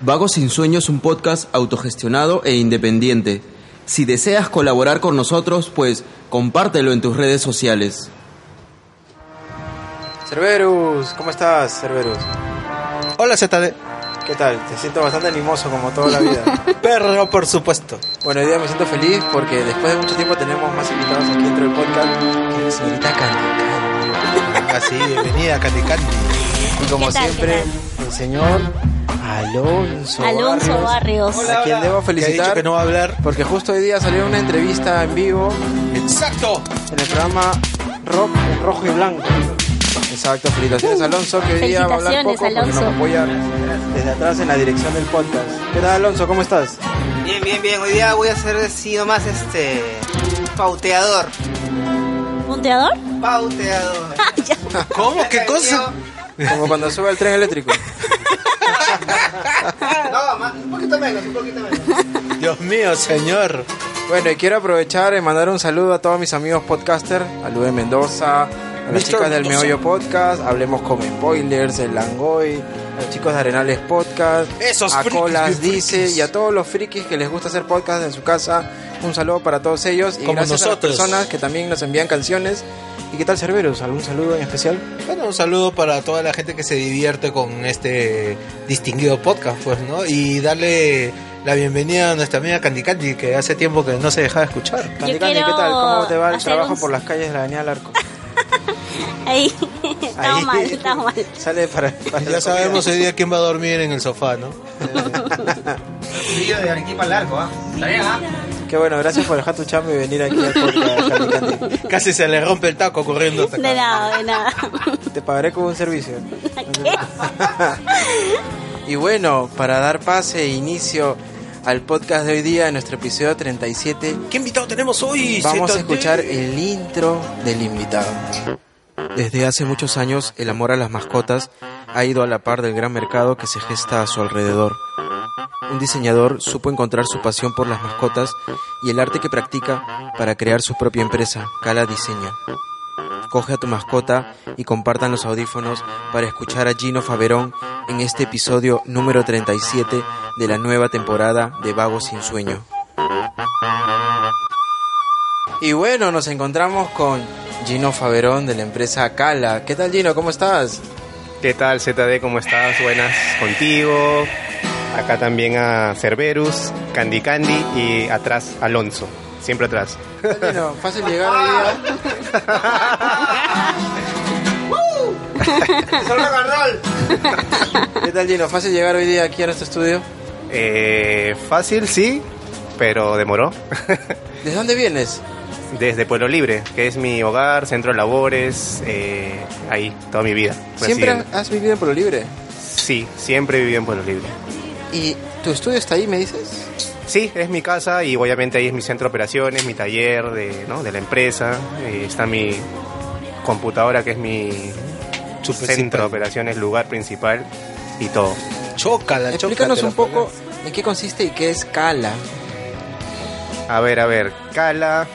Vagos sin Sueño es un podcast autogestionado e independiente. Si deseas colaborar con nosotros, pues compártelo en tus redes sociales. Cerberus, ¿cómo estás, Cerberus? Hola ZD. ¿Qué tal? Te siento bastante animoso como toda la vida. Perro, por supuesto. Bueno, hoy día me siento feliz porque después de mucho tiempo tenemos más invitados aquí dentro del podcast que la señorita Candy. Así, bienvenida, Candy Candy. Y como ¿Qué tal, siempre, qué el señor Alonso, Alonso Barrios. a quien debo Que ha dicho felicitar que no va a hablar. porque justo hoy día salió una entrevista en vivo ¡Exacto! en el programa Rock en Rojo y Blanco. Exacto, felicitaciones Alonso, que hoy día va a hablar poco porque nos apoya desde atrás en la dirección del podcast. ¿Qué tal Alonso? ¿Cómo estás? Bien, bien, bien. Hoy día voy a ser así nomás este. pauteador. ¿Punteador? Pauteador. ¿Cómo? ¿Qué cosa? Como cuando sube el tren eléctrico. No, más, un poquito menos, un poquito menos. Dios mío, señor. Bueno, y quiero aprovechar y mandar un saludo a todos mis amigos podcaster, a Lube Mendoza, a las Mr. chicas del Mendoza. Meollo Podcast, Hablemos con Spoilers, el Langoy, a los chicos de Arenales Podcast, Esos a frikis Colas Dice frikis. y a todos los frikis que les gusta hacer podcast en su casa. Un saludo para todos ellos y Como gracias nosotros. a las personas que también nos envían canciones. ¿Y qué tal Cerberus? ¿Algún saludo en especial? Bueno, un saludo para toda la gente que se divierte con este distinguido podcast, pues, ¿no? Y darle la bienvenida a nuestra amiga Candy Candy, que hace tiempo que no se dejaba escuchar. Candy Yo Candy, ¿qué tal? ¿Cómo te va el trabajo un- por las calles de la Avenida del Arco? Ahí. Estamos Ahí. mal, estamos mal. Sale para, para Ya sabemos comida. hoy día quién va a dormir en el sofá, ¿no? Vídeo de Arequipa largo, ¿ah? Está bien, ¿ah? Qué bueno, gracias por dejar tu chamba y venir aquí al podcast, Candy. Casi se le rompe el taco corriendo hasta De nada, de nada. Te pagaré con un servicio. ¿Qué? Y bueno, para dar pase e inicio al podcast de hoy día, en nuestro episodio 37, ¿Qué invitado tenemos hoy? vamos a escuchar el intro del invitado. Desde hace muchos años, el amor a las mascotas ha ido a la par del gran mercado que se gesta a su alrededor. Un diseñador supo encontrar su pasión por las mascotas y el arte que practica para crear su propia empresa, Cala Diseño. Coge a tu mascota y compartan los audífonos para escuchar a Gino Faverón en este episodio número 37 de la nueva temporada de Vagos sin Sueño. Y bueno, nos encontramos con Gino Faverón de la empresa Cala. ¿Qué tal Gino? ¿Cómo estás? ¿Qué tal ZD? ¿Cómo estás? Buenas contigo. Acá también a Cerberus, Candy Candy y atrás Alonso. Siempre atrás. ¿Qué tal, Gino? Fácil llegar hoy día. ¡Son rock and roll! ¿Qué tal Gino? Fácil llegar hoy día aquí a nuestro estudio. Eh, fácil, sí, pero demoró. ¿Desde dónde vienes? Desde Pueblo Libre, que es mi hogar, centro de labores, eh, ahí, toda mi vida. ¿Siempre residiendo. has vivido en Pueblo Libre? Sí, siempre viví en Pueblo Libre. ¿Y tu estudio está ahí, me dices? Sí, es mi casa y obviamente ahí es mi centro de operaciones, mi taller de, ¿no? de la empresa. eh, está mi computadora que es mi Su centro principal. de operaciones, lugar principal y todo. Chócala, Explícanos un poco en qué consiste y qué es Cala. A ver, a ver, Cala.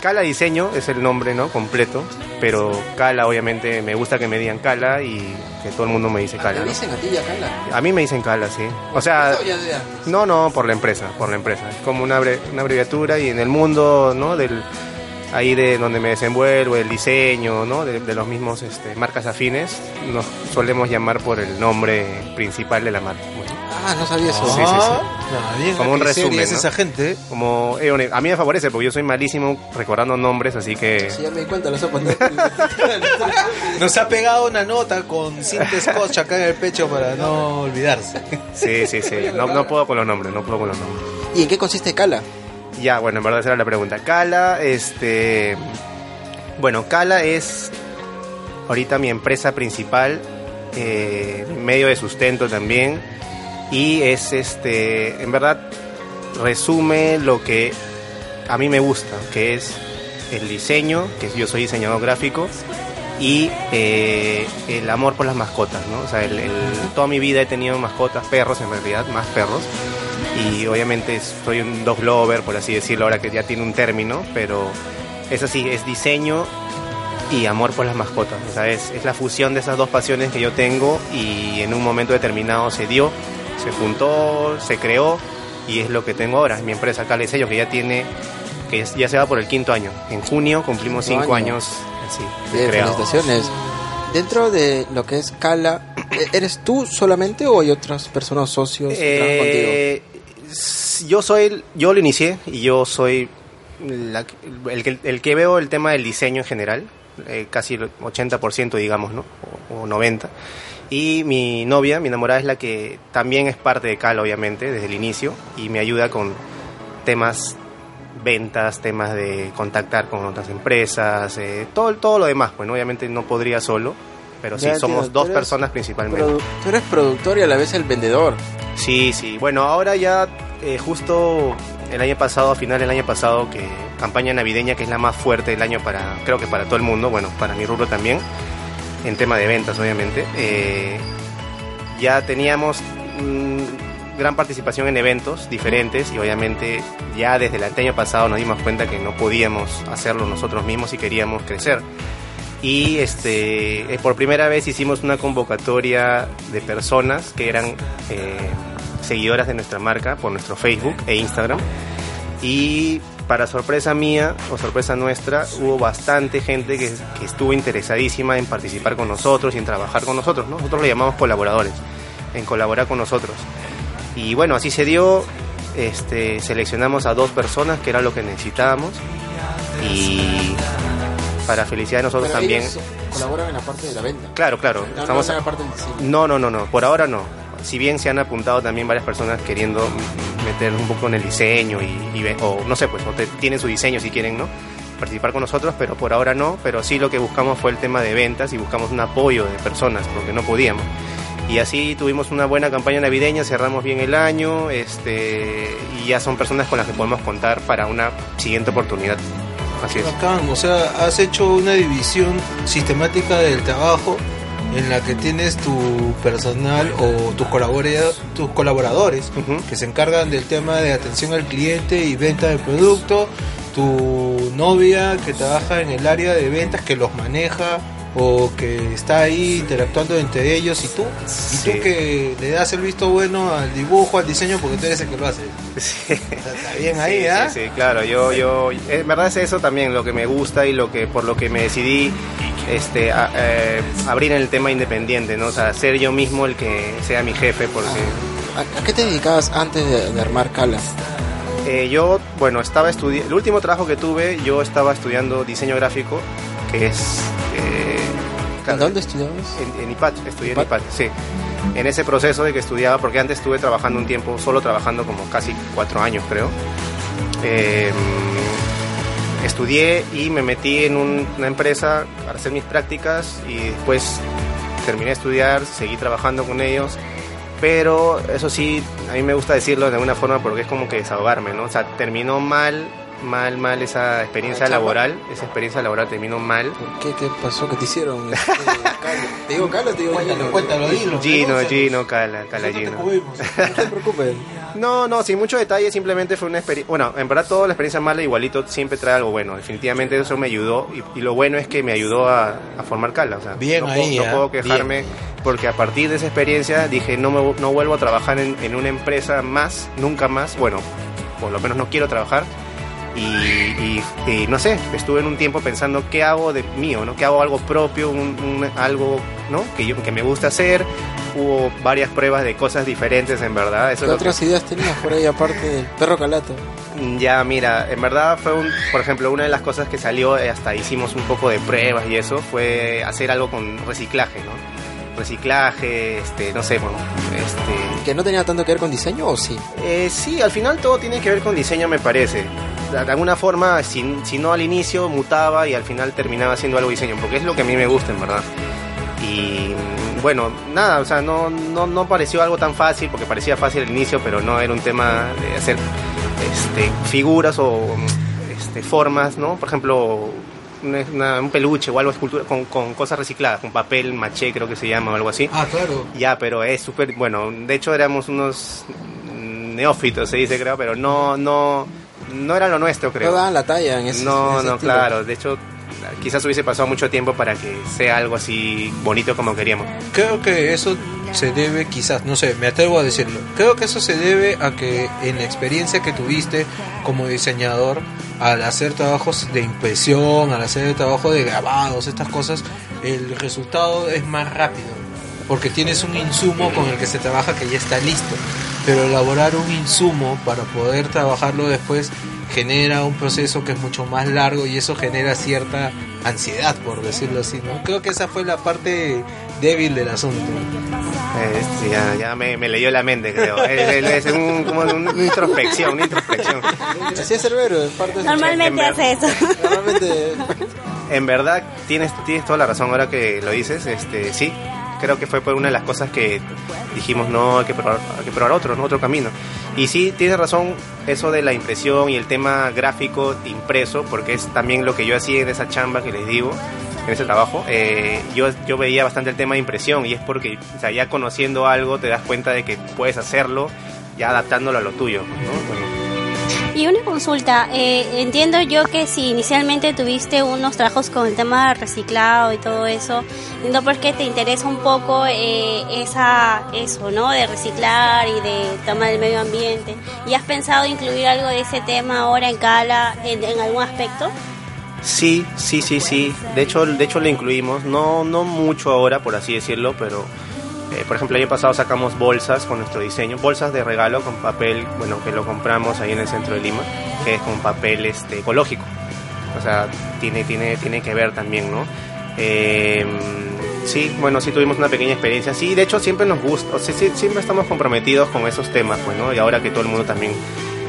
Cala Diseño es el nombre, ¿no? Completo. Pero Cala, obviamente, me gusta que me digan Cala y que todo el mundo me dice Cala, ¿Te ¿no? dicen a ti ya Cala? A mí me dicen Cala, sí. O sea, No, no, no, por la empresa, por la empresa. Es como una, abre- una abreviatura y en el mundo, ¿no? Del, ahí de donde me desenvuelvo, el diseño, ¿no? De, de los mismos este, marcas afines, nos solemos llamar por el nombre principal de la marca. Bueno, Ah, no sabía eso. Sí, sí, sí. Ah, Como un resumen, es ¿no? esa gente. como eh, a mí me favorece porque yo soy malísimo recordando nombres, así que Sí, ya me di cuenta, lo sé poner. Nos ha pegado una nota con cinta scotch acá en el pecho para no olvidarse. sí, sí, sí. No, no puedo con los nombres, no puedo con los nombres. ¿Y en qué consiste Cala? Ya, bueno, en verdad esa era la pregunta. Cala, este. Bueno, Cala es ahorita mi empresa principal, eh, medio de sustento también. Y es este, en verdad, resume lo que a mí me gusta, que es el diseño, que yo soy diseñador gráfico, y eh, el amor por las mascotas, ¿no? O sea, toda mi vida he tenido mascotas, perros en realidad, más perros, y obviamente soy un dog lover, por así decirlo, ahora que ya tiene un término, pero es así, es diseño y amor por las mascotas. O es, es la fusión de esas dos pasiones que yo tengo y en un momento determinado se dio, se juntó, se creó y es lo que tengo ahora. Mi empresa Cale Sello que ya tiene, que ya se va por el quinto año. En junio cumplimos cinco año. años así, Bien, felicitaciones. Dentro de lo que es Cala, ¿e- ¿eres tú solamente o hay otras personas socios que trabajan contigo? Eh, s- yo soy, yo lo inicié y yo soy la- el, que, el que veo el tema del diseño en general, eh, casi el 80% digamos, ¿no? O, o 90%. Y mi novia, mi enamorada, es la que también es parte de Cal, obviamente, desde el inicio, y me ayuda con temas ventas, temas de contactar con otras empresas, eh, todo, todo lo demás. Bueno, obviamente no podría solo, pero sí, Ya somos dos personas principalmente. Tú eres productor y a la vez el vendedor. Sí, sí. Bueno, ahora ya eh, justo el año pasado, a final del año pasado, que campaña navideña que es la más fuerte del año para, creo que para todo el mundo, bueno, para mi rubro también, en tema de ventas obviamente, eh, ya teníamos mm, gran participación en eventos diferentes y obviamente ya desde el año pasado nos dimos cuenta que no podíamos hacerlo nosotros mismos y queríamos crecer. Y este, eh, por primera vez hicimos una convocatoria de personas que eran eh, seguidoras de nuestra marca por nuestro Facebook e Instagram. Y para sorpresa mía o sorpresa nuestra, hubo bastante gente que, que estuvo interesadísima en participar con nosotros y en trabajar con nosotros. ¿no? Nosotros le llamamos colaboradores, en colaborar con nosotros. Y bueno, así se dio. Este, seleccionamos a dos personas, que era lo que necesitábamos. Y para felicidad de nosotros Pero también. colaboran en la parte de la venta. Claro, claro. No, estamos no en la parte del diseño. no, no, no, no. Por ahora no. Si bien se han apuntado también varias personas queriendo meter un poco en el diseño y, y o no sé, pues, o te- tienen su diseño si quieren, ¿no? Participar con nosotros, pero por ahora no. Pero sí lo que buscamos fue el tema de ventas y buscamos un apoyo de personas porque no podíamos. Y así tuvimos una buena campaña navideña, cerramos bien el año, este, y ya son personas con las que podemos contar para una siguiente oportunidad. Así es. Bacán, o sea, has hecho una división sistemática del trabajo en la que tienes tu personal o tus, colabora- tus colaboradores que se encargan del tema de atención al cliente y venta del producto, tu novia que trabaja en el área de ventas que los maneja o que está ahí interactuando entre ellos y tú, y Sí. tú que le das el visto bueno al dibujo, al diseño porque tú eres el que lo hace. Sí. Está bien ahí, sí, ¿ah? Sí, sí, claro. Yo, yo, en verdad es eso también lo que me gusta y lo que por lo que me decidí este, a- eh, abrir en el tema independiente, ¿no? O sea, ser yo mismo el que sea mi jefe, porque ¿A, a qué te dedicabas antes de, de armar Cala? eh, yo, bueno, estaba estudiando, el último trabajo que tuve, yo estaba estudiando diseño gráfico, que es... eh, claro, ¿En dónde estudiabas? En, en IPAT, estudié en ¿IPAT? IPAT, sí. En ese proceso de que estudiaba, porque antes estuve trabajando un tiempo, solo trabajando como casi cuatro años, creo. Eh, estudié y me metí en un- una empresa para hacer mis prácticas y después terminé de estudiar, seguí trabajando con ellos. Pero eso sí, a mí me gusta decirlo de alguna forma porque es como que desahogarme, ¿no? O sea, terminó mal, mal, mal esa experiencia laboral. Esa experiencia laboral terminó mal. ¿Por qué? ¿Qué pasó? ¿Qué te hicieron? Este? ¿Te digo Cala o te digo Cuéntalo, Gino? cuéntalo, dilo. Gino. Gino, Cala, Cala Gino. No te preocupes. No, no, sin mucho detalle, simplemente fue una experiencia. Bueno, en verdad, toda la experiencia mala, igualito, siempre trae algo bueno. Definitivamente eso me ayudó. Y, y lo bueno es que me ayudó a, a formar Cala. O sea, Bien no, ahí, puedo, no ¿ah? puedo quejarme porque a partir de esa experiencia dije, no, me, no vuelvo a trabajar en, en una empresa más, nunca más. Bueno, por lo menos no quiero trabajar. Y, y- y no sé, estuve en un tiempo pensando qué hago de mío, ¿no? ¿Qué hago algo propio, un, un- algo, ¿no? Que, yo, que me gusta hacer. Hubo varias pruebas de cosas diferentes, en verdad. Eso ¿Qué lo que- otras ideas tenías por ahí aparte del perro calato? ya, mira, en verdad fue un, por ejemplo, una de las cosas que salió, eh, hasta hicimos un poco de pruebas y eso, fue hacer algo con reciclaje, ¿no? Reciclaje, este, no sé, bueno, este, ¿Que no tenía tanto que ver con diseño o sí? eh, sí, al final todo tiene que ver con diseño, me parece. De alguna forma, si, si no al inicio, mutaba y al final terminaba haciendo algo diseño, porque es lo que a mí me gusta, en verdad. Y bueno, nada, o sea, no, no, no pareció algo tan fácil, porque parecía fácil al inicio, pero no era un tema de hacer este, figuras o este, formas, ¿no? Por ejemplo, una- un peluche o algo escultura con, con cosas recicladas, con papel maché creo que se llama o algo así. Ah, claro. Ya, pero es súper, bueno, de hecho éramos unos neófitos, se dice creo, pero no, no, no era lo nuestro creo. No daban la talla en ese No, en ese no, estilo. claro. De hecho, quizás hubiese pasado mucho tiempo para que sea algo así bonito como queríamos. Creo que eso se debe, quizás, no sé, me atrevo a decirlo. Creo que eso se debe a que en la experiencia que tuviste como diseñador, al hacer trabajos de impresión, al hacer trabajo de grabados, estas cosas, el resultado es más rápido. Porque tienes un insumo con el que se trabaja que ya está listo. Pero elaborar un insumo para poder trabajarlo después genera un proceso que es mucho más largo y eso genera cierta ansiedad, por decirlo así, ¿no? Creo que esa fue la parte débil del asunto. Eh, ya ya me, me leyó la mente, creo. Es, es- es un- como una introspección, una introspección. Así es Cerbero, es parte Normalmente en hace eso. Normalmente En verdad, tienes, tienes toda la razón ahora que lo dices. Este, sí, creo que fue por una de las cosas que dijimos, no, hay que probar, hay que probar otro, ¿no? otro camino. Y sí, tienes razón eso de la impresión y el tema gráfico impreso, porque es también lo que yo hacía en esa chamba que les digo, en ese trabajo. Eh, yo, yo veía bastante el tema de impresión y es porque, ya conociendo algo te das cuenta de que puedes hacerlo ya adaptándolo a lo tuyo, ¿no? Y una consulta, eh, entiendo yo que si inicialmente tuviste unos trabajos con el tema reciclado y todo eso, entiendo por qué te interesa un poco eh, esa eso, ¿no? De reciclar y de tema del medio ambiente. ¿Y has pensado incluir algo de ese tema ahora en Cala, en, en algún aspecto? Sí, sí, sí, sí. De hecho, de hecho lo incluimos. No, no mucho ahora, por así decirlo, pero eh, por ejemplo el año pasado sacamos bolsas con nuestro diseño, bolsas de regalo con papel, bueno, que lo compramos ahí en el centro de Lima, que es con papel este ecológico. O sea, tiene, tiene, tiene que ver también, ¿no? Eh, sí, bueno, sí tuvimos una pequeña experiencia. Sí, de hecho siempre nos gusta, o sea, sí, siempre estamos comprometidos con esos temas, pues, ¿no? Y ahora que todo el mundo también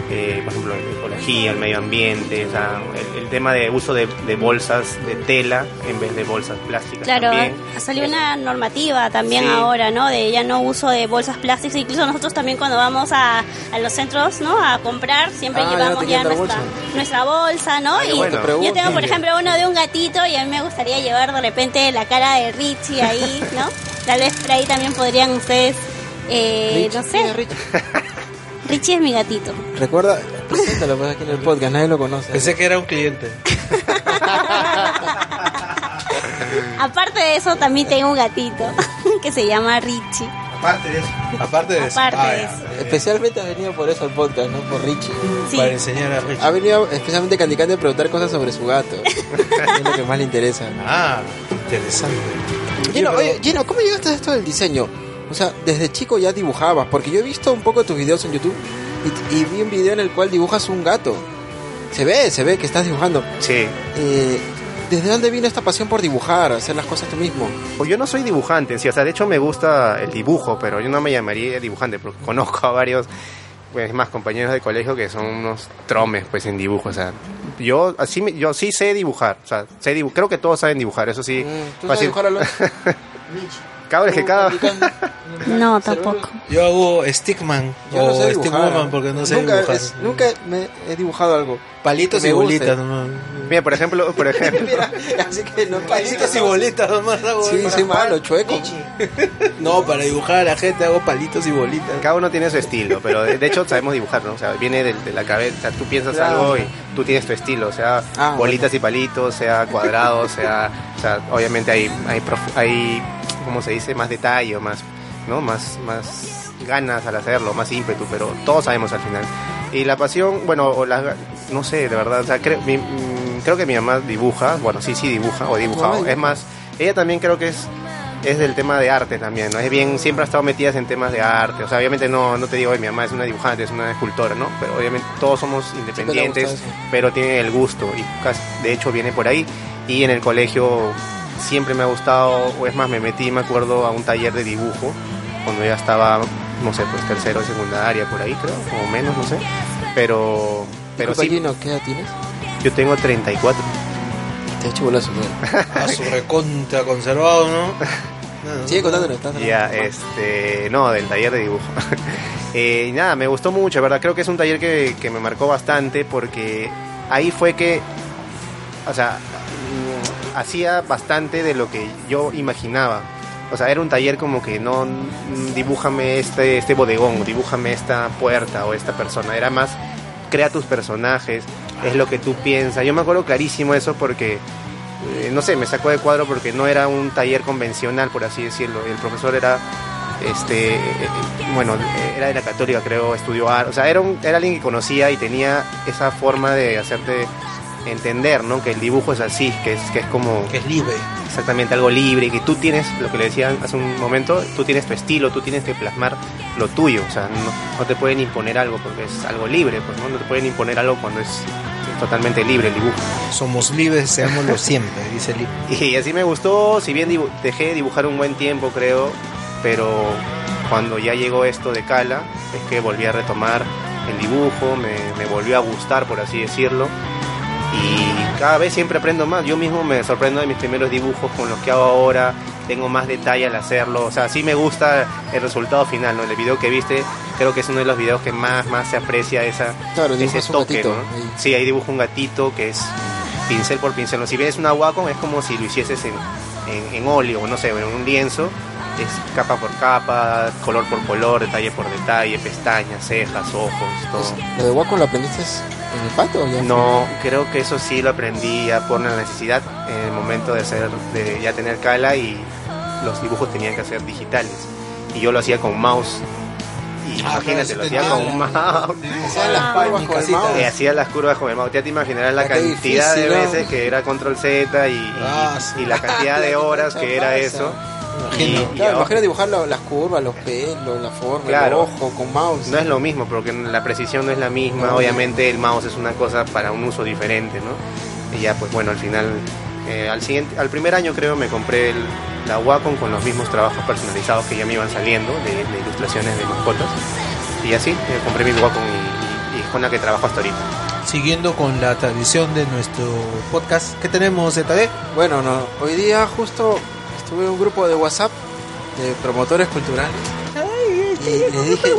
eh, por ejemplo, la ecología, el medio ambiente, o sea, el, el tema de uso de, de bolsas de tela en vez de bolsas plásticas. Claro, también. ha salido una normativa también Sí. ahora, ¿no? De ya no uso de bolsas plásticas. Incluso nosotros también cuando vamos a, a los centros, ¿no? A comprar, siempre Ah, llevamos ya nuestra, bolsa. nuestra bolsa, ¿no? Ah, qué y bueno. yo tengo, por ejemplo, uno de un gatito y a mí me gustaría llevar de repente la cara de Richie ahí, ¿no? Tal vez por ahí también podrían ustedes, eh, no sé. Richie es mi gatito. Recuerda, preséntalo pues aquí en el podcast, nadie lo conoce. Pensé que era un cliente. Aparte de eso, también tengo un gatito que se llama Richie. Aparte de eso. Aparte de eso. Aparte Ah, de eso. Especialmente ha venido por eso el podcast, ¿no? Por Richie. Sí. Para enseñar a Richie. Ha venido especialmente Candy Candy a preguntar cosas sobre su gato. es lo que más le interesa. Ah, interesante. Gino, Oye, oye, Gino, ¿cómo llegaste a esto del diseño? O sea, desde chico ya dibujabas, porque yo he visto un poco tus videos en YouTube y, y vi un video en el cual dibujas un gato. Se ve, se ve que estás dibujando. Sí. Eh, ¿Desde dónde vino esta pasión por dibujar, hacer las cosas tú mismo? Pues yo no soy dibujante, sí, o sea, de hecho me gusta el dibujo, pero yo no me llamaría dibujante porque conozco a varios, pues más compañeros de colegio que son unos tromes, pues en dibujo, o sea, yo así, yo sí sé dibujar, o sea, sé dibu- creo que todos saben dibujar, eso sí. Mm, ¿Tú sabes dibujar a los... Vez que cada, No, tampoco. Yo hago Stickman Yo no o sé Stickwoman dibujar. Porque no sé nunca, dibujar. es- nunca me he dibujado algo. Palitos y bolitas nomás. mira, por ejemplo, por ejemplo, Mira, así que no Palitos y bolitas nomás hago. Sí, soy malo, chueco. No, para dibujar a la gente hago palitos y bolitas. cada uno tiene su estilo, pero de, de hecho sabemos dibujar, ¿no? O sea, viene de, la cabeza, o sea, tú piensas Claro. algo y tú tienes tu estilo, o sea, Ah, bolitas y palitos, sea cuadrados, sea, o sea, obviamente hay, hay, prof- hay, ¿cómo se dice? Más detalle, más, ¿no? Más, más ganas al hacerlo, más ímpetu, pero todos sabemos al final. Y la pasión, bueno, o la, no sé, de verdad, o sea, creo, mi- mm, creo que mi mamá dibuja, bueno, sí, sí dibuja, o dibujado, dibuja? es más, ella también creo que es es del tema de arte también, ¿no? Es bien, siempre ha estado metida en temas de arte. O sea, obviamente no, no te digo, "Oye, mi mamá es una dibujante, es una escultora, ¿no? Pero obviamente todos somos independientes, pero tiene el gusto y casi- de hecho viene por ahí. Y en el colegio siempre me ha gustado, o es más, me metí, me acuerdo, a un taller de dibujo cuando ya estaba, no sé, pues tercero de secundaria, por ahí creo, o menos, no sé. Pero, pero sí, Gino, ¿qué edad tienes? yo tengo 34. Te he hecho bolazo, ¿no? A su recontra conservado, ¿no? Sigue contándonos. estás- Ya, este, no, del taller de dibujo. Eh, y nada, me gustó mucho, ¿verdad? Creo que es un taller que, que me marcó bastante porque ahí fue que, o sea, hacía bastante de lo que yo imaginaba. O sea, era un taller como que no, mm, dibújame este, este bodegón, dibújame esta puerta o esta persona. Era más, crea tus personajes, es lo que tú piensas. Yo me acuerdo clarísimo eso porque eh, no sé, me sacó de cuadro porque no era un taller convencional, por así decirlo. El profesor era, este, eh, bueno, eh, era de la católica, creo, estudió arte. O sea, era, un- era alguien que conocía y tenía esa forma de hacerte entender, ¿no? Que el dibujo es así, que es, que es como Que es libre. exactamente algo libre, que tú tienes, lo que le decía hace un momento, tú tienes tu estilo, tú tienes que plasmar lo tuyo. O sea, no, no te pueden imponer algo porque es algo libre, pues ¿no? No te pueden imponer algo cuando es totalmente libre el dibujo. Somos libres, seámoslo siempre, dice el. Y así me gustó, si bien dibu- dejé de dibujar un buen tiempo, creo, pero cuando ya llegó esto de Cala, es que volví a retomar el dibujo, me, me volvió a gustar, por así decirlo. Y cada vez siempre aprendo más. Yo mismo me sorprendo de mis primeros dibujos con los que hago ahora. Tengo más detalle al hacerlo. O sea, sí me gusta el resultado final, ¿no? El video que viste, creo que es uno de los videos que más, más se aprecia esa, Claro, ese toque, gatito. ¿no? ahí. Sí, ahí dibujo un gatito que es pincel por pincel. ¿no? Si ves una Wacom es como si lo hicieses en, en, en óleo, no sé, en un lienzo. Es capa por capa, color por color, detalle por detalle, pestañas, cejas, ojos, todo. ¿Lo de Wacom lo aprendiste en el pato o ya? No, creo que eso sí lo aprendí ya por la necesidad en el momento de hacer, de ya tener cala y los dibujos tenían que ser digitales. Y yo lo hacía con mouse. Y Ah, imagínate, lo hacía con mouse. Hacían las curvas mi con el mouse. Eh, hacía las curvas con el mouse. Ya te imaginarás la Ah, cantidad de veces que era control Z y, y- Ah, sí. y la cantidad de horas que era Pasa. eso. Y, Imagino. y Claro, imagina dibujar las curvas, los pelos, la forma, Claro. el ojo con mouse. no es lo mismo porque la precisión no es la misma. No. Obviamente el mouse es una cosa para un uso diferente, ¿no? Y ya pues bueno, al final, eh, al siguiente, al primer año creo me compré el- la Wacom con los mismos trabajos personalizados que ya me iban saliendo de, de ilustraciones de mascotas. Y así, eh, compré mi Wacom y, y- y es con la que trabajo hasta ahorita. Siguiendo con la tradición de nuestro podcast, ¿qué tenemos, ZD? Bueno, no, hoy día justo estuve en un grupo de WhatsApp de promotores culturales. y les dije,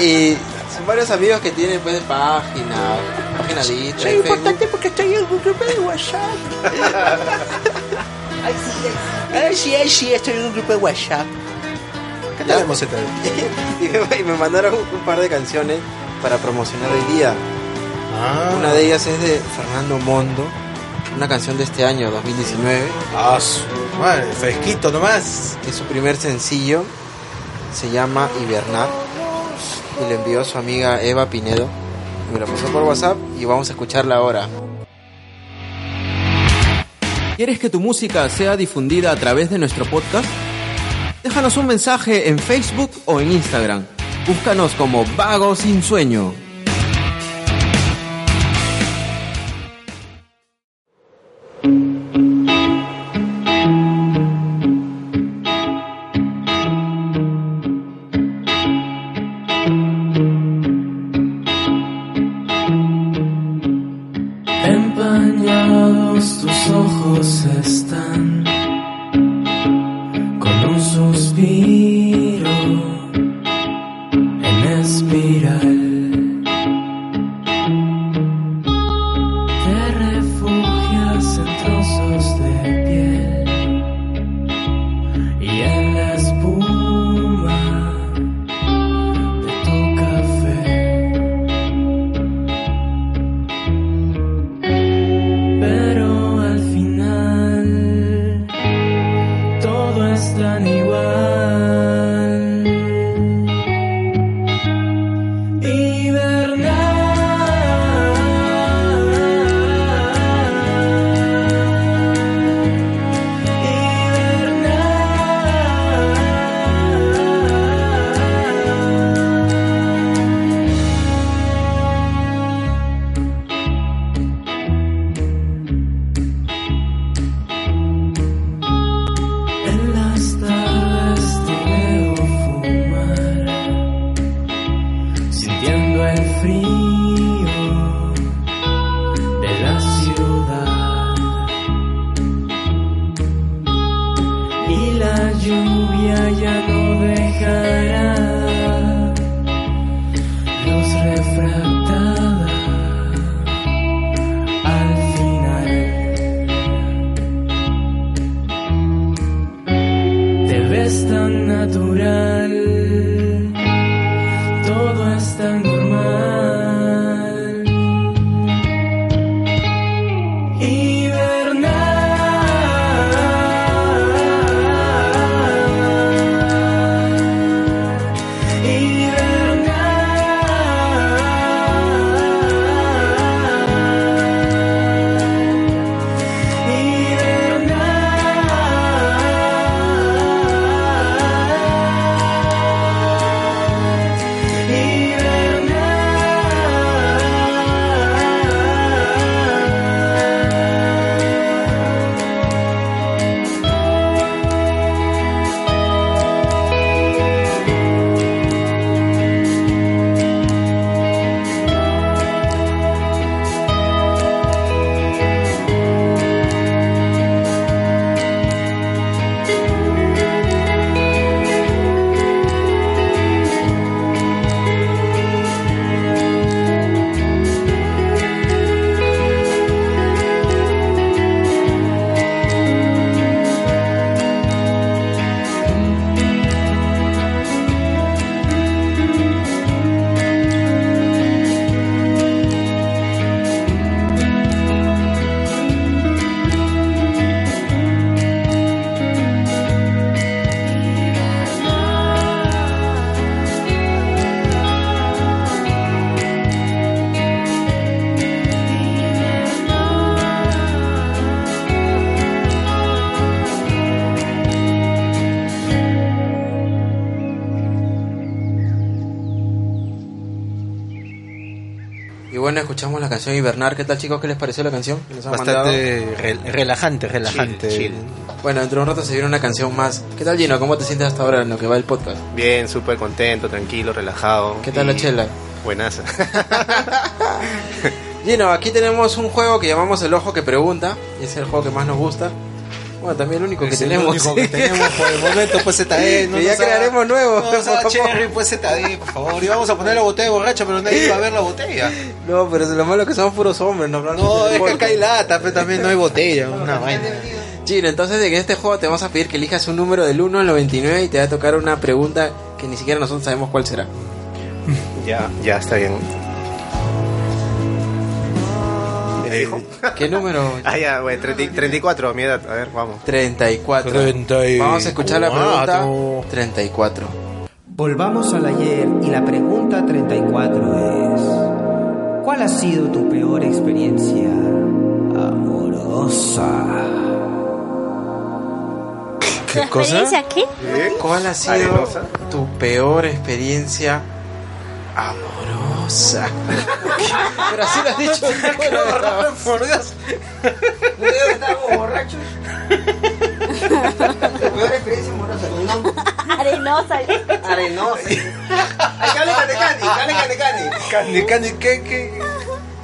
y son varios amigos que tienen pues página, página lista, en Facebook. porque estoy en un grupo de WhatsApp. Ay, sí, ay, sí, estoy en un grupo de WhatsApp. ¿Qué tenemos, y, me, mandaron un par de canciones para promocionar hoy día. Ah, Una de ellas es de Fernando Mondo, una canción de este año, 2019. Ah, su madre, fresquito nomás. Es su primer sencillo, se llama Hibernar y le envió a su amiga Eva Pinedo. Me la pasó por WhatsApp y vamos a escucharla ahora. ¿Quieres que tu música sea difundida a través de nuestro podcast? Déjanos un mensaje en Facebook o en Instagram. Búscanos como Vago Sin Sueño. La canción Hibernar. ¿Qué tal chicos? ¿Qué les pareció la canción? que nos han Bastante re- relajante, relajante. Chill, chill. Bueno, dentro de un rato se viene una canción más. ¿Qué tal Gino? ¿Cómo te sientes hasta ahora en lo que va el podcast? Bien, súper contento, tranquilo, relajado. ¿Qué tal la y chela? Buenaza. Gino, aquí tenemos un juego que llamamos El Ojo que Pregunta. Y es el juego que más nos gusta. Bueno, también el único que Es el tenemos. único que tenemos por el momento, pues ZD. No Que ya nos crearemos nuevo, No nos por haga favor. cherry, pues ZD, por favor. Y vamos a poner la botella borracha, pero nadie va a ver la botella. No, pero es lo malo que somos puros hombres, ¿no? No, es que acá hay lata, pero también no hay botella, una vaina. Gino, entonces en este juego te vamos a pedir que elijas un número del 1 al 99 y te va a tocar una pregunta que ni siquiera nosotros sabemos cuál será. ya, ya está bien. Eh, ¿Qué número? Ah, ya, güey, 30 34, mi edad. A ver, vamos. 34. 34. Vamos a escuchar la pregunta 34. Volvamos al ayer y la pregunta 34 es, ¿cuál ha sido tu peor experiencia amorosa? ¿Tu experiencia qué? ¿Cuál ha sido Arenosa. tu peor experiencia amorosa? Pero así lo has dicho. Por Dios. estábamos borrachos. La peor experiencia amorosa. Arenosa. Arenosa. Ay, cale, cale, cale, cale, cale, cale. Candy, Candy, ¿qué, qué,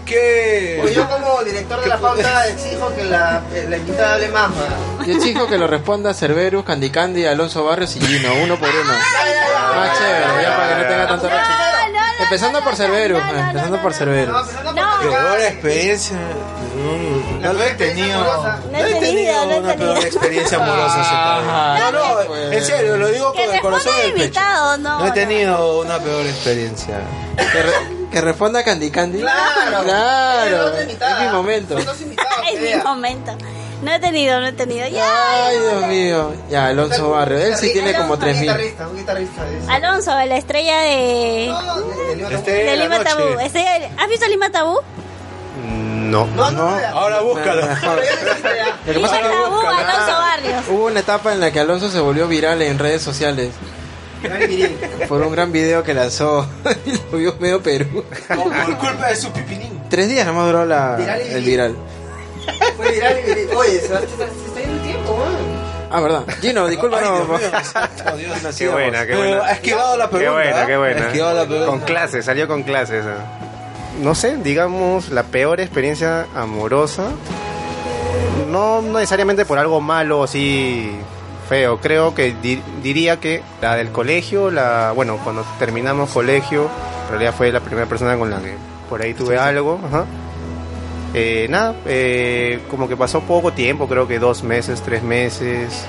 qué? Pues yo como director de la pauta exijo que la, la invitada hable más, man. Yo exijo que lo responda Cerberus, Candy Candy, Alonso Barrios y Gino, uno por uno. Más chévere, ya para que no tenga tanto racho. Empezando por no, empezando no, por pero No. Peor experiencia. mm, No, he tenido. No he tenido, no he una peor tenido. experiencia amorosa. Ah, No, no, pues. en serio, lo digo con el corazón responda en el pecho. invitado, no. No he tenido una peor experiencia. Que, re- que responda Candy Candy. Claro. Claro, es mi momento. Es mi momento. No he tenido, no he tenido. Ya. Ay, Dios mío. Ya, Alonso Barrios. Él sí tiene como Un 3000. guitarrista, un guitarrista. es- Alonso, la estrella de, No, de- de Lima Este-. Tabú. Estrella de- ¿Has visto Lima Tabú? No. No, no, no. Ahora búscalo. Mejor. Lo que Lima pasa es que Tabú, hubo, Alonso Barrios. hubo una etapa en la que Alonso se volvió viral en redes sociales por un gran video que lanzó y lo vio medio Perú. Por culpa de su pipinín. Tres días nomás duró la, Viral y el viral. Fue viral y. Oye, se va- se está se está yendo el tiempo, man. Ah, verdad. Gino, disculpa. Ay, no, Dios no. mío, exacto, Dios. Qué buena, qué Pero buena. ha esquivado la Qué pregunta. buena, qué buena. Ha esquivado la pregunta. Con clases, salió con clases. ah. No sé, digamos, la peor experiencia amorosa. No necesariamente por algo malo o así feo. Creo que di- diría que la del colegio, la bueno, cuando terminamos colegio, en realidad fue la primera persona con la que por ahí tuve algo. Ajá. Eh, nada, eh, como que pasó poco tiempo, creo que dos meses, tres meses.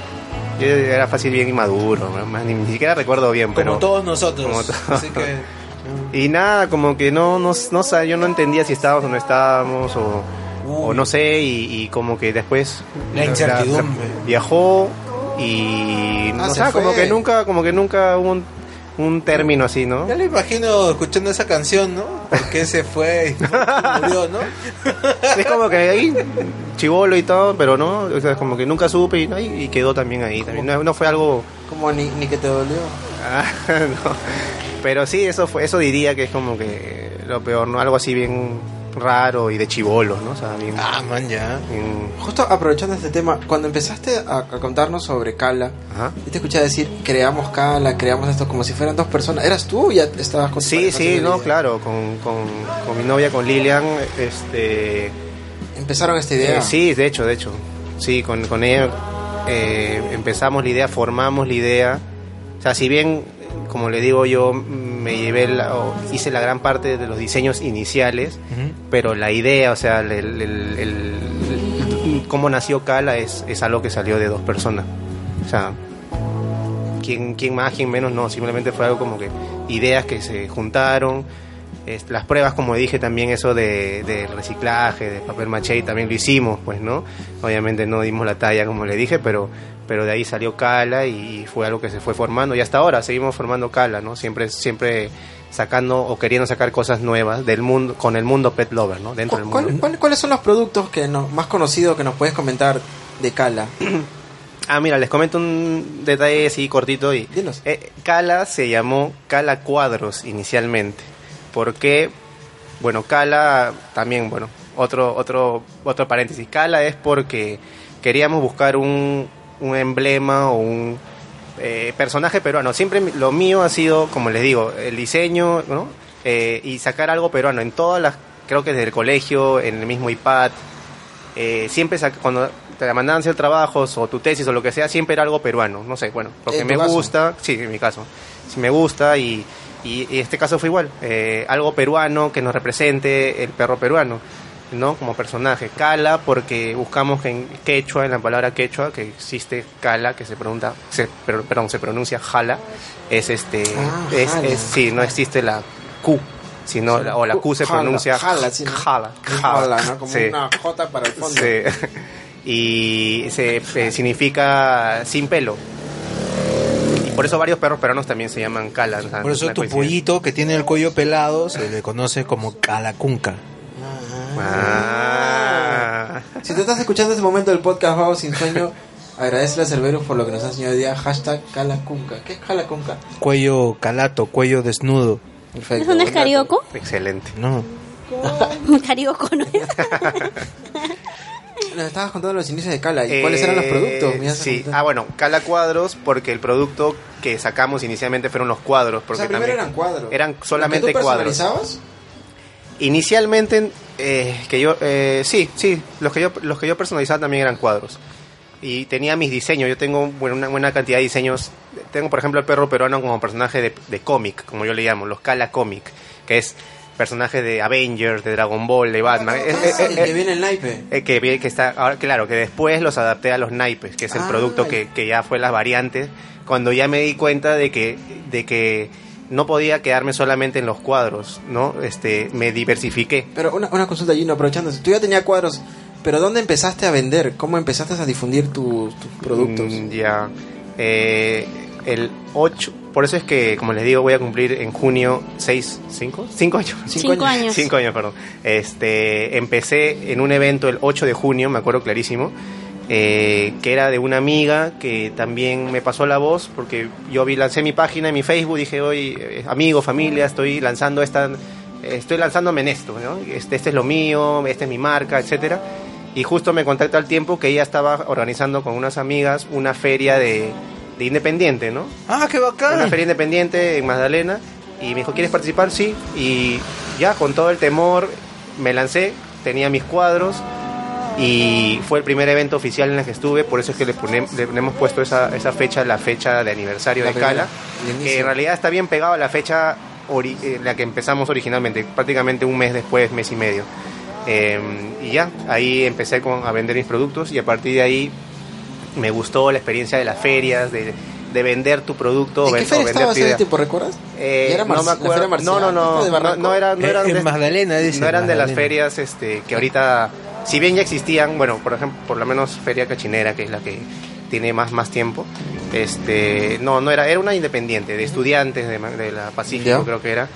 Yo era fácil bien inmaduro, ¿no? ni, ni siquiera recuerdo bien, Como pero... todos nosotros. Como. Así que. Y nada, como que no, no, no yo no entendía si estábamos o no estábamos, o, o no sé, y, y como que después La incertidumbre. viajó y Ah, o se sea, como que nunca, como que nunca hubo un, un término así, ¿no? Ya le imagino escuchando esa canción, ¿no? Porque se fue y murió, ¿no? Es como que ahí, chivolo y todo, pero no, o sea, como que nunca supe y, ¿no? y y quedó también ahí, también. No, no fue algo Como ni, ni que te dolió. Ah, no. Pero sí, eso fue, eso diría que es como que lo peor, ¿no? Algo así bien raro y de chivolos, ¿no? O sea, bien, Ah, man, ya. bien- Justo aprovechando este tema, cuando empezaste a, a contarnos sobre Kala, Ajá. y te escuché decir, creamos Kala, creamos esto como si fueran dos personas. ¿Eras tú o ya estabas con Sí, sí, no, claro, con, con, con mi novia, con Lilian, este... Empezaron esta idea. eh, sí, de hecho, de hecho. Sí, con, con ella eh, empezamos la idea, formamos la idea. O sea, si bien, como le digo yo, me llevé, la- o hice la gran parte de los diseños iniciales, pero la idea, o sea, el, el- el- el- cómo nació Kala es, es algo que salió de dos personas. O sea, quién, quién más, quién menos, no, simplemente fue algo como que ideas que se juntaron. Es- las pruebas, como dije, también eso de, reciclaje, de papel maché, también lo hicimos, pues, ¿no? Obviamente no dimos la talla, como le dije, pero, pero de ahí salió Cala y fue algo que se fue formando. Y hasta ahora seguimos formando Cala, ¿no? Siempre, siempre sacando o queriendo sacar cosas nuevas del mundo, con el mundo pet lover, ¿no? Dentro del ¿Cuál- mundo. cuál- cuáles son los productos que no- más conocidos que nos puedes comentar de Kala? Ah, mira, les comento un detalle así cortito y Dinos. eh, Cala se llamó Cala Cuadros inicialmente. ¿Por qué? Bueno, Cala también, bueno, otro, otro, otro paréntesis. Cala es porque queríamos buscar un, un emblema o un eh, personaje peruano. Siempre lo mío ha sido, como les digo, el diseño, ¿no? Eh, y sacar algo peruano en todas las, creo que desde el colegio, en el mismo iPad, eh, siempre cuando te mandaban hacer trabajos o tu tesis o lo que sea, siempre era algo peruano, no sé, bueno, porque ¿En tu me caso? gusta, sí, en mi caso, sí me gusta y, y, y este caso fue igual, eh, algo peruano que nos represente el perro peruano, ¿no? Como personaje, Cala, porque buscamos que en quechua, en la palabra quechua, que existe Cala, que se pregunta, se, per- perdón, se pronuncia Jala, es este, Ah, es, jala. es- sí, no existe la Q, sino, la- o la Q se Jala, pronuncia jala, sí, ¿no? Jala, Jala, ¿no? Como sí. una J para el fondo. Sí. Y se, eh, significa sin pelo. Por eso varios perros peruanos también se llaman cala. o sea, Por eso tu pollito que tiene el cuello pelado se le conoce como calacunca. Ah. Si te estás escuchando este momento del podcast Vago Sin Sueño, agradece a Cerberus por lo que nos ha enseñado hoy día. Hashtag Calacunca. ¿Qué es Calacunca? Cuello calato, cuello desnudo. Perfecto. ¿Eso no es carioco? Excelente. No. Carioco no es. Nos estabas contando los inicios de Cala. ¿Y cuáles eran los Eh, productos? Me a Sí, ah, bueno, cala cuadros porque el producto que sacamos inicialmente fueron los cuadros. o Porque sea, también eran cuadros. Eran solamente ¿Los que tú cuadros. personalizabas? Inicialmente, eh, que yo, eh, sí, sí, los que yo, los que yo personalizaba también eran cuadros. Y tenía mis diseños, yo tengo bueno, una buena cantidad de diseños. Tengo, por ejemplo, el perro peruano como personaje de, de cómic, como yo le llamo, los Cala Comic, que es personaje de Avengers, de Dragon Ball, de Batman. Ah, es- el que viene el naipe. eh, que, está, ahora, claro, que después los adapté a los naipes, que es el Ah, producto que, que ya fue las variantes, cuando ya me di cuenta de que, de que no podía quedarme solamente en los cuadros, ¿no? Este, me diversifiqué. Pero una, una consulta, Gino, aprovechando. Tú ya tenías cuadros, pero ¿dónde empezaste a vender? ¿Cómo empezaste a difundir tus, tus productos? Mm, ya. Eh, el 8, por eso es que, como les digo, voy a cumplir en junio 6, 5, 5 años. Cinco años. Cinco años, perdón. Este, empecé en un evento el 8 de junio, me acuerdo clarísimo, eh, que era de una amiga que también me pasó la voz, porque yo vi, lancé mi página en mi Facebook, dije, hoy, eh, amigo, familia, estoy lanzando esta, estoy lanzándome en esto, ¿no? Este, este es lo mío, esta es mi marca, etcétera. Y justo me contacta al tiempo que ella estaba organizando con unas amigas una feria de, de independiente, ¿no? Ah, qué una bacán. feria independiente en Magdalena y me dijo, ¿quieres participar? Sí. Y ya con todo el temor me lancé, tenía mis cuadros y fue el primer evento oficial en el que estuve, por eso es que le, ponem- le hemos puesto esa, esa fecha, la fecha de aniversario La de Cala, que en realidad está bien pegado a la fecha ori- eh, la que empezamos originalmente, prácticamente un mes después, mes y medio. Eh, y ya, ahí empecé con, a vender mis productos y a partir de ahí me gustó la experiencia de las ferias, de, de vender tu producto. ¿En qué feria o vender estabas tu ese idea. tiempo, recuerdas? Eh, ¿Y era no me acuerdo. no, no, no, ¿Esta de no, era, no eran en de- Magdalena, dice. no eran de las ferias este, que ahorita, si bien ya existían, bueno, por ejemplo, por lo menos Feria Cachinera, que es la que tiene más, más tiempo, este, no, no era, era una independiente, de estudiantes de, Ma- de la Pacífico, Ya. creo que era,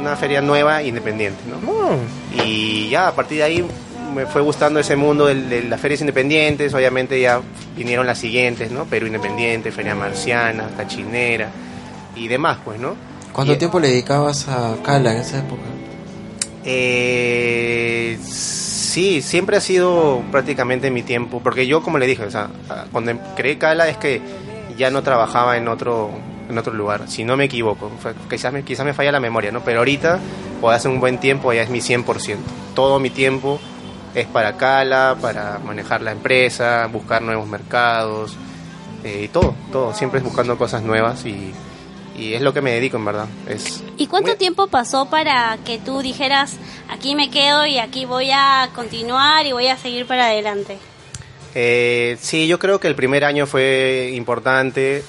una feria nueva independiente, ¿no? Oh, Y ya a partir de ahí me fue gustando ese mundo del- de, las ferias independientes, obviamente ya vinieron las siguientes, ¿no? Perú Independiente, Feria Marciana, Cachinera y demás, pues, ¿no? ¿Cuánto Y- tiempo le dedicabas a Cala en esa época? Eh, sí, siempre ha sido prácticamente mi tiempo, porque yo como le dije, o sea, cuando creé Cala es que ya no trabajaba en otro en otro lugar, si no me equivoco, quizás me, quizás me falla la memoria, ¿no? Pero ahorita, o hace un buen tiempo, ya es mi 100%. Todo mi tiempo es para Cala, para manejar la empresa, buscar nuevos mercados, eh, y todo, todo, siempre es buscando cosas nuevas y, y es lo que me dedico en verdad. Es ¿Y cuánto muy- tiempo pasó para que tú dijeras, aquí me quedo y aquí voy a continuar y voy a seguir para adelante? Eh, sí, yo creo que el primer año fue importante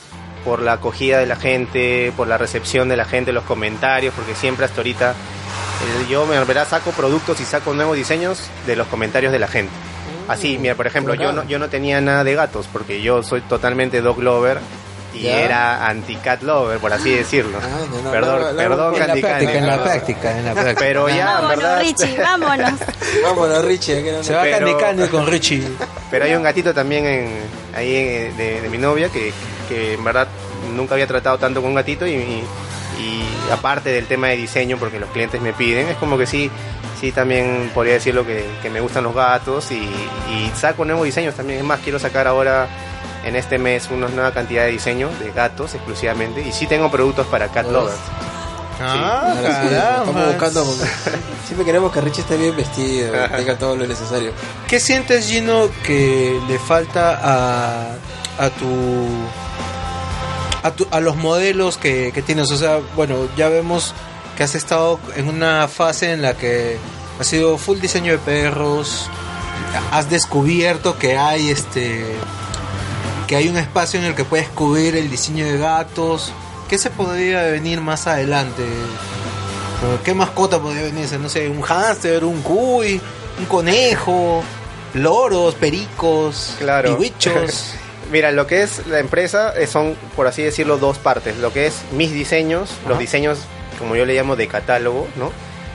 por la acogida de la gente, por la recepción de la gente, los comentarios, porque siempre hasta ahorita yo me verdad saco productos y saco nuevos diseños de los comentarios de la gente. Así, mira, por ejemplo, yo no, yo no tenía nada de gatos porque yo soy totalmente dog lover y Ya. era anti-cat lover, por así decirlo. Ah, no, no, perdón, no, no, perdón, En la práctica, Candy. en la práctica, en la práctica. Pero ya, vámonos, verdad. Richie, vámonos. Vámonos, Richie. Se va pero- Candy Candy con Richie. Pero hay un gatito también en, ahí en- de, de mi novia que, que en verdad nunca había tratado tanto con un gatito y, y- y aparte del tema de diseño, porque los clientes me piden, es como que sí, sí también podría decirlo que, que me gustan los gatos y, y saco nuevos diseños también. Es más, quiero sacar ahora en este mes una nueva cantidad de diseños de gatos exclusivamente y sí tengo productos para cat lovers. Ah, sí, caramba. Estamos buscando. Siempre queremos que Richie esté bien vestido, tenga todo lo necesario. ¿Qué sientes, Gino, que le falta a, a tu. A, tu- a los modelos que, que tienes? O sea, bueno, ya vemos que has estado en una fase en la que ha sido full diseño de perros. Has descubierto que hay este. que hay un espacio en el que puedes cubrir el diseño de gatos. ¿Qué se podría venir más adelante? ¿Qué mascota podría venirse? No sé, un hámster, un cuy, un conejo, loros, pericos, Claro. y bichos. Mira, lo que es la empresa eh, son, por así decirlo, dos partes. Lo que es mis diseños, los diseños, como yo le llamo, de catálogo, ¿no?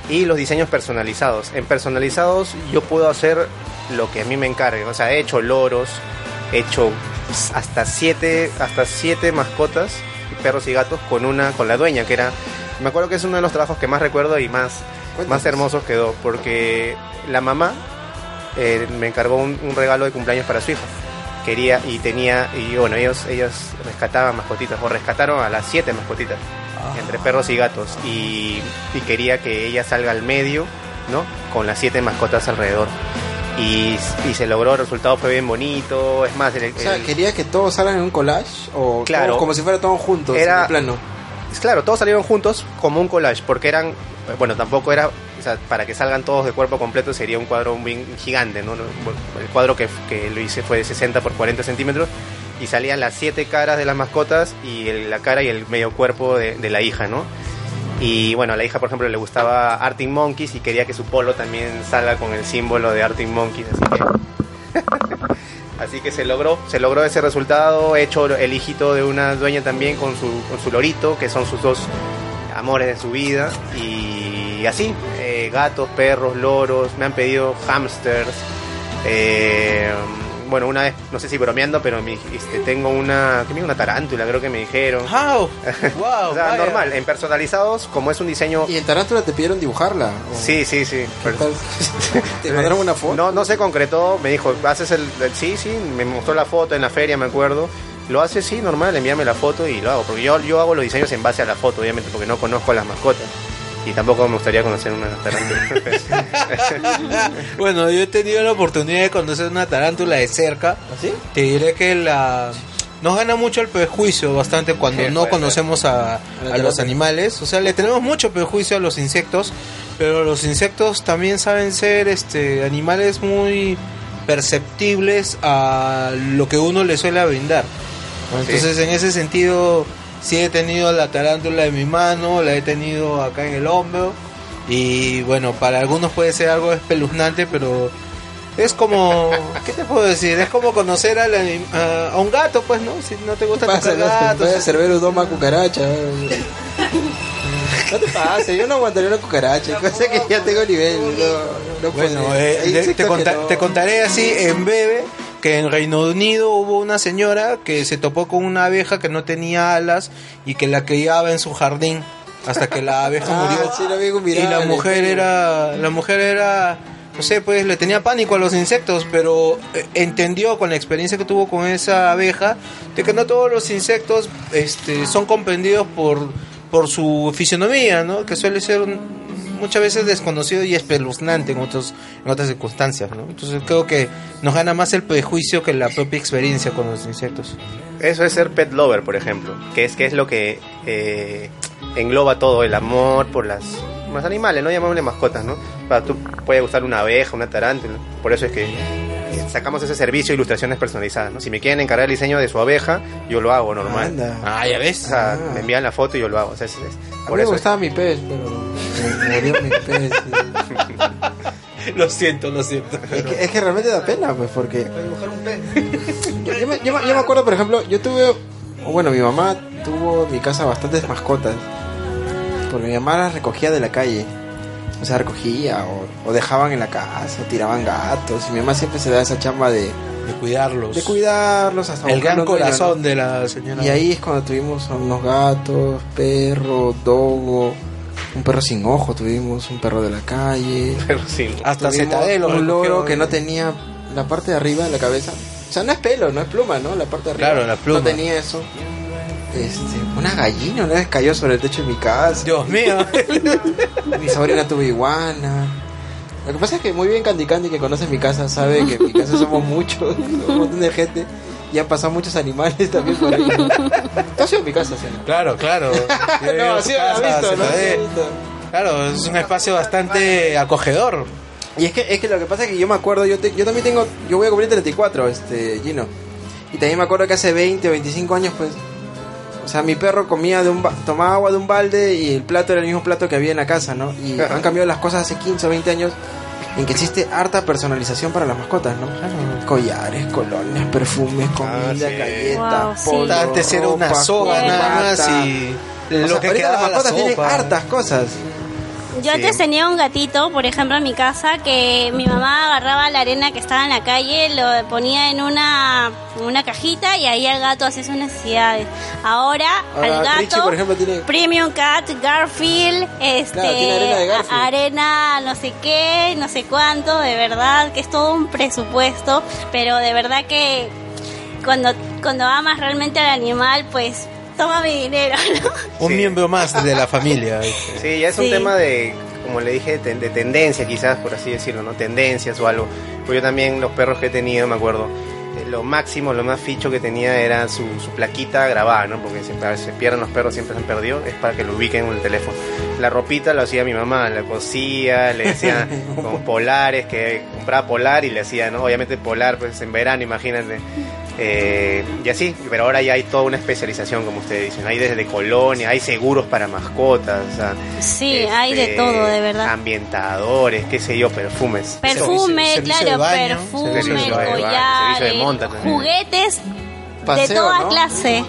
Y los diseños personalizados. En personalizados yo puedo hacer lo que a mí me encargue. O sea, he hecho loros, he hecho hasta siete, hasta siete mascotas, perros y gatos, con una, con la dueña, que era... Me acuerdo que es uno de los trabajos que más recuerdo y más, más hermosos quedó, porque la mamá eh, me encargó un, un regalo de cumpleaños para su hija. Quería y tenía, y bueno, ellos, ellos rescataban mascotitas, o rescataron a las siete mascotitas, entre perros y gatos, y, y quería que ella salga al medio, ¿no? Con las siete mascotas alrededor. Y, y se logró, el resultado fue bien bonito, es más, el- O sea, ¿quería que todos salgan en un collage? O Claro. todos como si fueran todos juntos Era- en plano? Es Claro, todos salieron juntos como un collage, porque eran, bueno, tampoco era, para que salgan todos de cuerpo completo sería un cuadro bien gigante, ¿no? El cuadro que, que lo hice fue de 60 por 40 centímetros y salían las siete caras de las mascotas y la cara y el medio cuerpo de, la hija, ¿no? Y bueno, a la hija, por ejemplo, le gustaba Arctic Monkeys y quería que su polo también salga con el símbolo de Arctic Monkeys, así que... Así que se logró, se logró ese resultado. He hecho el hijito de una dueña también con su, con su lorito, que son sus dos amores de su vida. Y así, eh, gatos, perros, loros, me han pedido hamsters. eh, bueno, una vez, no sé si bromeando, pero me, este, tengo una, ¿qué me una tarántula, creo que me dijeron. ¡Wow! ¡Wow! o sea, vaya. normal, en personalizados, como es un diseño... ¿Y en Tarántula te pidieron dibujarla? ¿O Sí, sí, sí. ¿Te mandaron una foto? No, no se concretó, me dijo, haces el, el- sí, sí, me mostró la foto en la feria, me acuerdo. Lo hace, sí, normal, envíame la foto y lo hago. Porque yo, yo hago los diseños en base a la foto, obviamente, porque no conozco a las mascotas. Y tampoco me gustaría conocer una tarántula. Bueno, yo he tenido la oportunidad de conocer una tarántula de cerca. ¿Así? Te diré que la nos gana mucho el prejuicio bastante cuando Sí, no conocemos a, a los animales. O sea, le tenemos mucho prejuicio a los insectos, pero los insectos también saben ser este animales muy perceptibles a lo que uno le suele brindar. ¿no? Sí. Entonces, en ese sentido, sí he tenido la tarántula en mi mano, la he tenido acá en el hombro. Y bueno, para algunos puede ser algo espeluznante, pero es como, ¿qué te puedo decir? Es como conocer a, a un gato, pues, ¿no? Si no te gusta No, gatos. puede Cerbero doma cucaracha. No te pases, yo no aguantaría una cucaracha, cosa que ya tengo nivel. No, no Bueno, eh, te- conta- te contaré así en breve que en Reino Unido hubo una señora que se topó con una abeja que no tenía alas y que la criaba en su jardín hasta que la abeja Ah, murió. sí, y la mujer era la mujer era no sé, pues le tenía pánico a los insectos, pero eh, entendió con la experiencia que tuvo con esa abeja de que no todos los insectos este, son comprendidos por, por su fisionomía, ¿no? Que suele ser un- muchas veces desconocido y espeluznante en, otros, en otras circunstancias, ¿no? Entonces creo que nos gana más el prejuicio que la propia experiencia con los insectos. Eso es ser pet lover, por ejemplo, que es, que es lo que eh, engloba todo, el amor por las los animales, no llamémosle mascotas, ¿no? Para tú puede gustar una abeja, una tarántula, por eso es que sacamos ese servicio de ilustraciones personalizadas, ¿no? Si me quieren encargar el diseño de su abeja, yo lo hago normal. Anda. Ah, ya ves. O sea, Ah. me envían la foto y yo lo hago. O sea, es- es- A por mí me eso es- gustaba mi pez, pero me murió mi pez. Lo siento, lo siento. Es que, es que realmente da pena, pues, porque... Yo, yo me, yo me- yo me acuerdo, por ejemplo, yo tuve... Bueno, mi mamá tuvo en mi casa bastantes mascotas. Porque mi mamá las recogía de la calle. O sea, recogía o, o dejaban en la casa, o tiraban gatos. Y mi mamá siempre se da esa chamba de, De cuidarlos. de cuidarlos hasta El gran corazón ¿no? de la señora. Y ahí es cuando tuvimos unos gatos, perro, dogo, un perro sin ojo tuvimos, un perro de la calle. Pero sí. Hasta Cetadelo. un loro que no tenía la parte de arriba de la cabeza. O sea, no es pelo, no es pluma, ¿no? La parte de arriba. Claro, la pluma. No tenía eso. Este, una gallina una vez cayó sobre el techo de mi casa. Dios mío. Mi sobrina tuvo iguana. Lo que pasa es que muy bien Candy Candy que conoce mi casa sabe que en mi casa somos muchos, un montón de gente y han pasado muchos animales también por ahí. ¿Tú has ido a mi casa, Sena? claro, claro. No, sí, lo has visto, ¿no? He visto. Claro, es un espacio bastante acogedor. Y es que, es que lo que pasa es que yo me acuerdo, yo, te- yo también tengo, yo voy a cumplir 34, este, Gino. Y también me acuerdo que hace 20 o 25 años, pues, o sea, mi perro comía de un, ba- tomaba agua de un balde y el plato era el mismo plato que había en la casa, ¿no? Y han cambiado las cosas hace 15 o 20 años en que existe harta personalización para las mascotas, ¿no? Collares, colonias, perfumes, comida, sí. galletas, Wow, sí. Antes era una soga nada más y O lo sea, que ahorita las la mascotas tienen sopa. hartas cosas. Yo Sí. antes tenía un gatito, por ejemplo, en mi casa, que mi mamá agarraba la arena que estaba en la calle, lo ponía en una, una cajita y ahí el gato hacía sus necesidades. Ahora, Ahora, al gato, Richie, por ejemplo, tiene- Premium Cat, Garfield, este, Claro, tiene arena de Garfield. a- arena no sé qué, no sé cuánto, de verdad que es todo un presupuesto, pero de verdad que cuando, cuando amas realmente al animal, pues toma mi dinero, ¿no? Un Sí. miembro más de la familia. Sí, ya es un Sí. tema de, como le dije, de, de tendencia quizás, por así decirlo, ¿no? Tendencias o algo. Pues yo también, los perros que he tenido, me acuerdo, eh, lo máximo, lo más ficho que tenía era su, su plaquita grabada, ¿no? Porque siempre, se pierden los perros, siempre se han perdido, es para que lo ubiquen en el teléfono. La ropita lo hacía mi mamá, la cosía, le decía con polares, que compraba polar y le hacía, ¿no? Obviamente polar, pues en verano, imagínate. Eh, y así, pero ahora ya hay toda una especialización, como ustedes dicen. Hay desde colonia, hay seguros para mascotas, o sea, Sí, hay de este, todo, de verdad. Ambientadores, qué sé yo, perfumes. Perfume, Servicio claro, baño, perfume, servicio de baño, collares, de juguetes de toda ¿no? clase.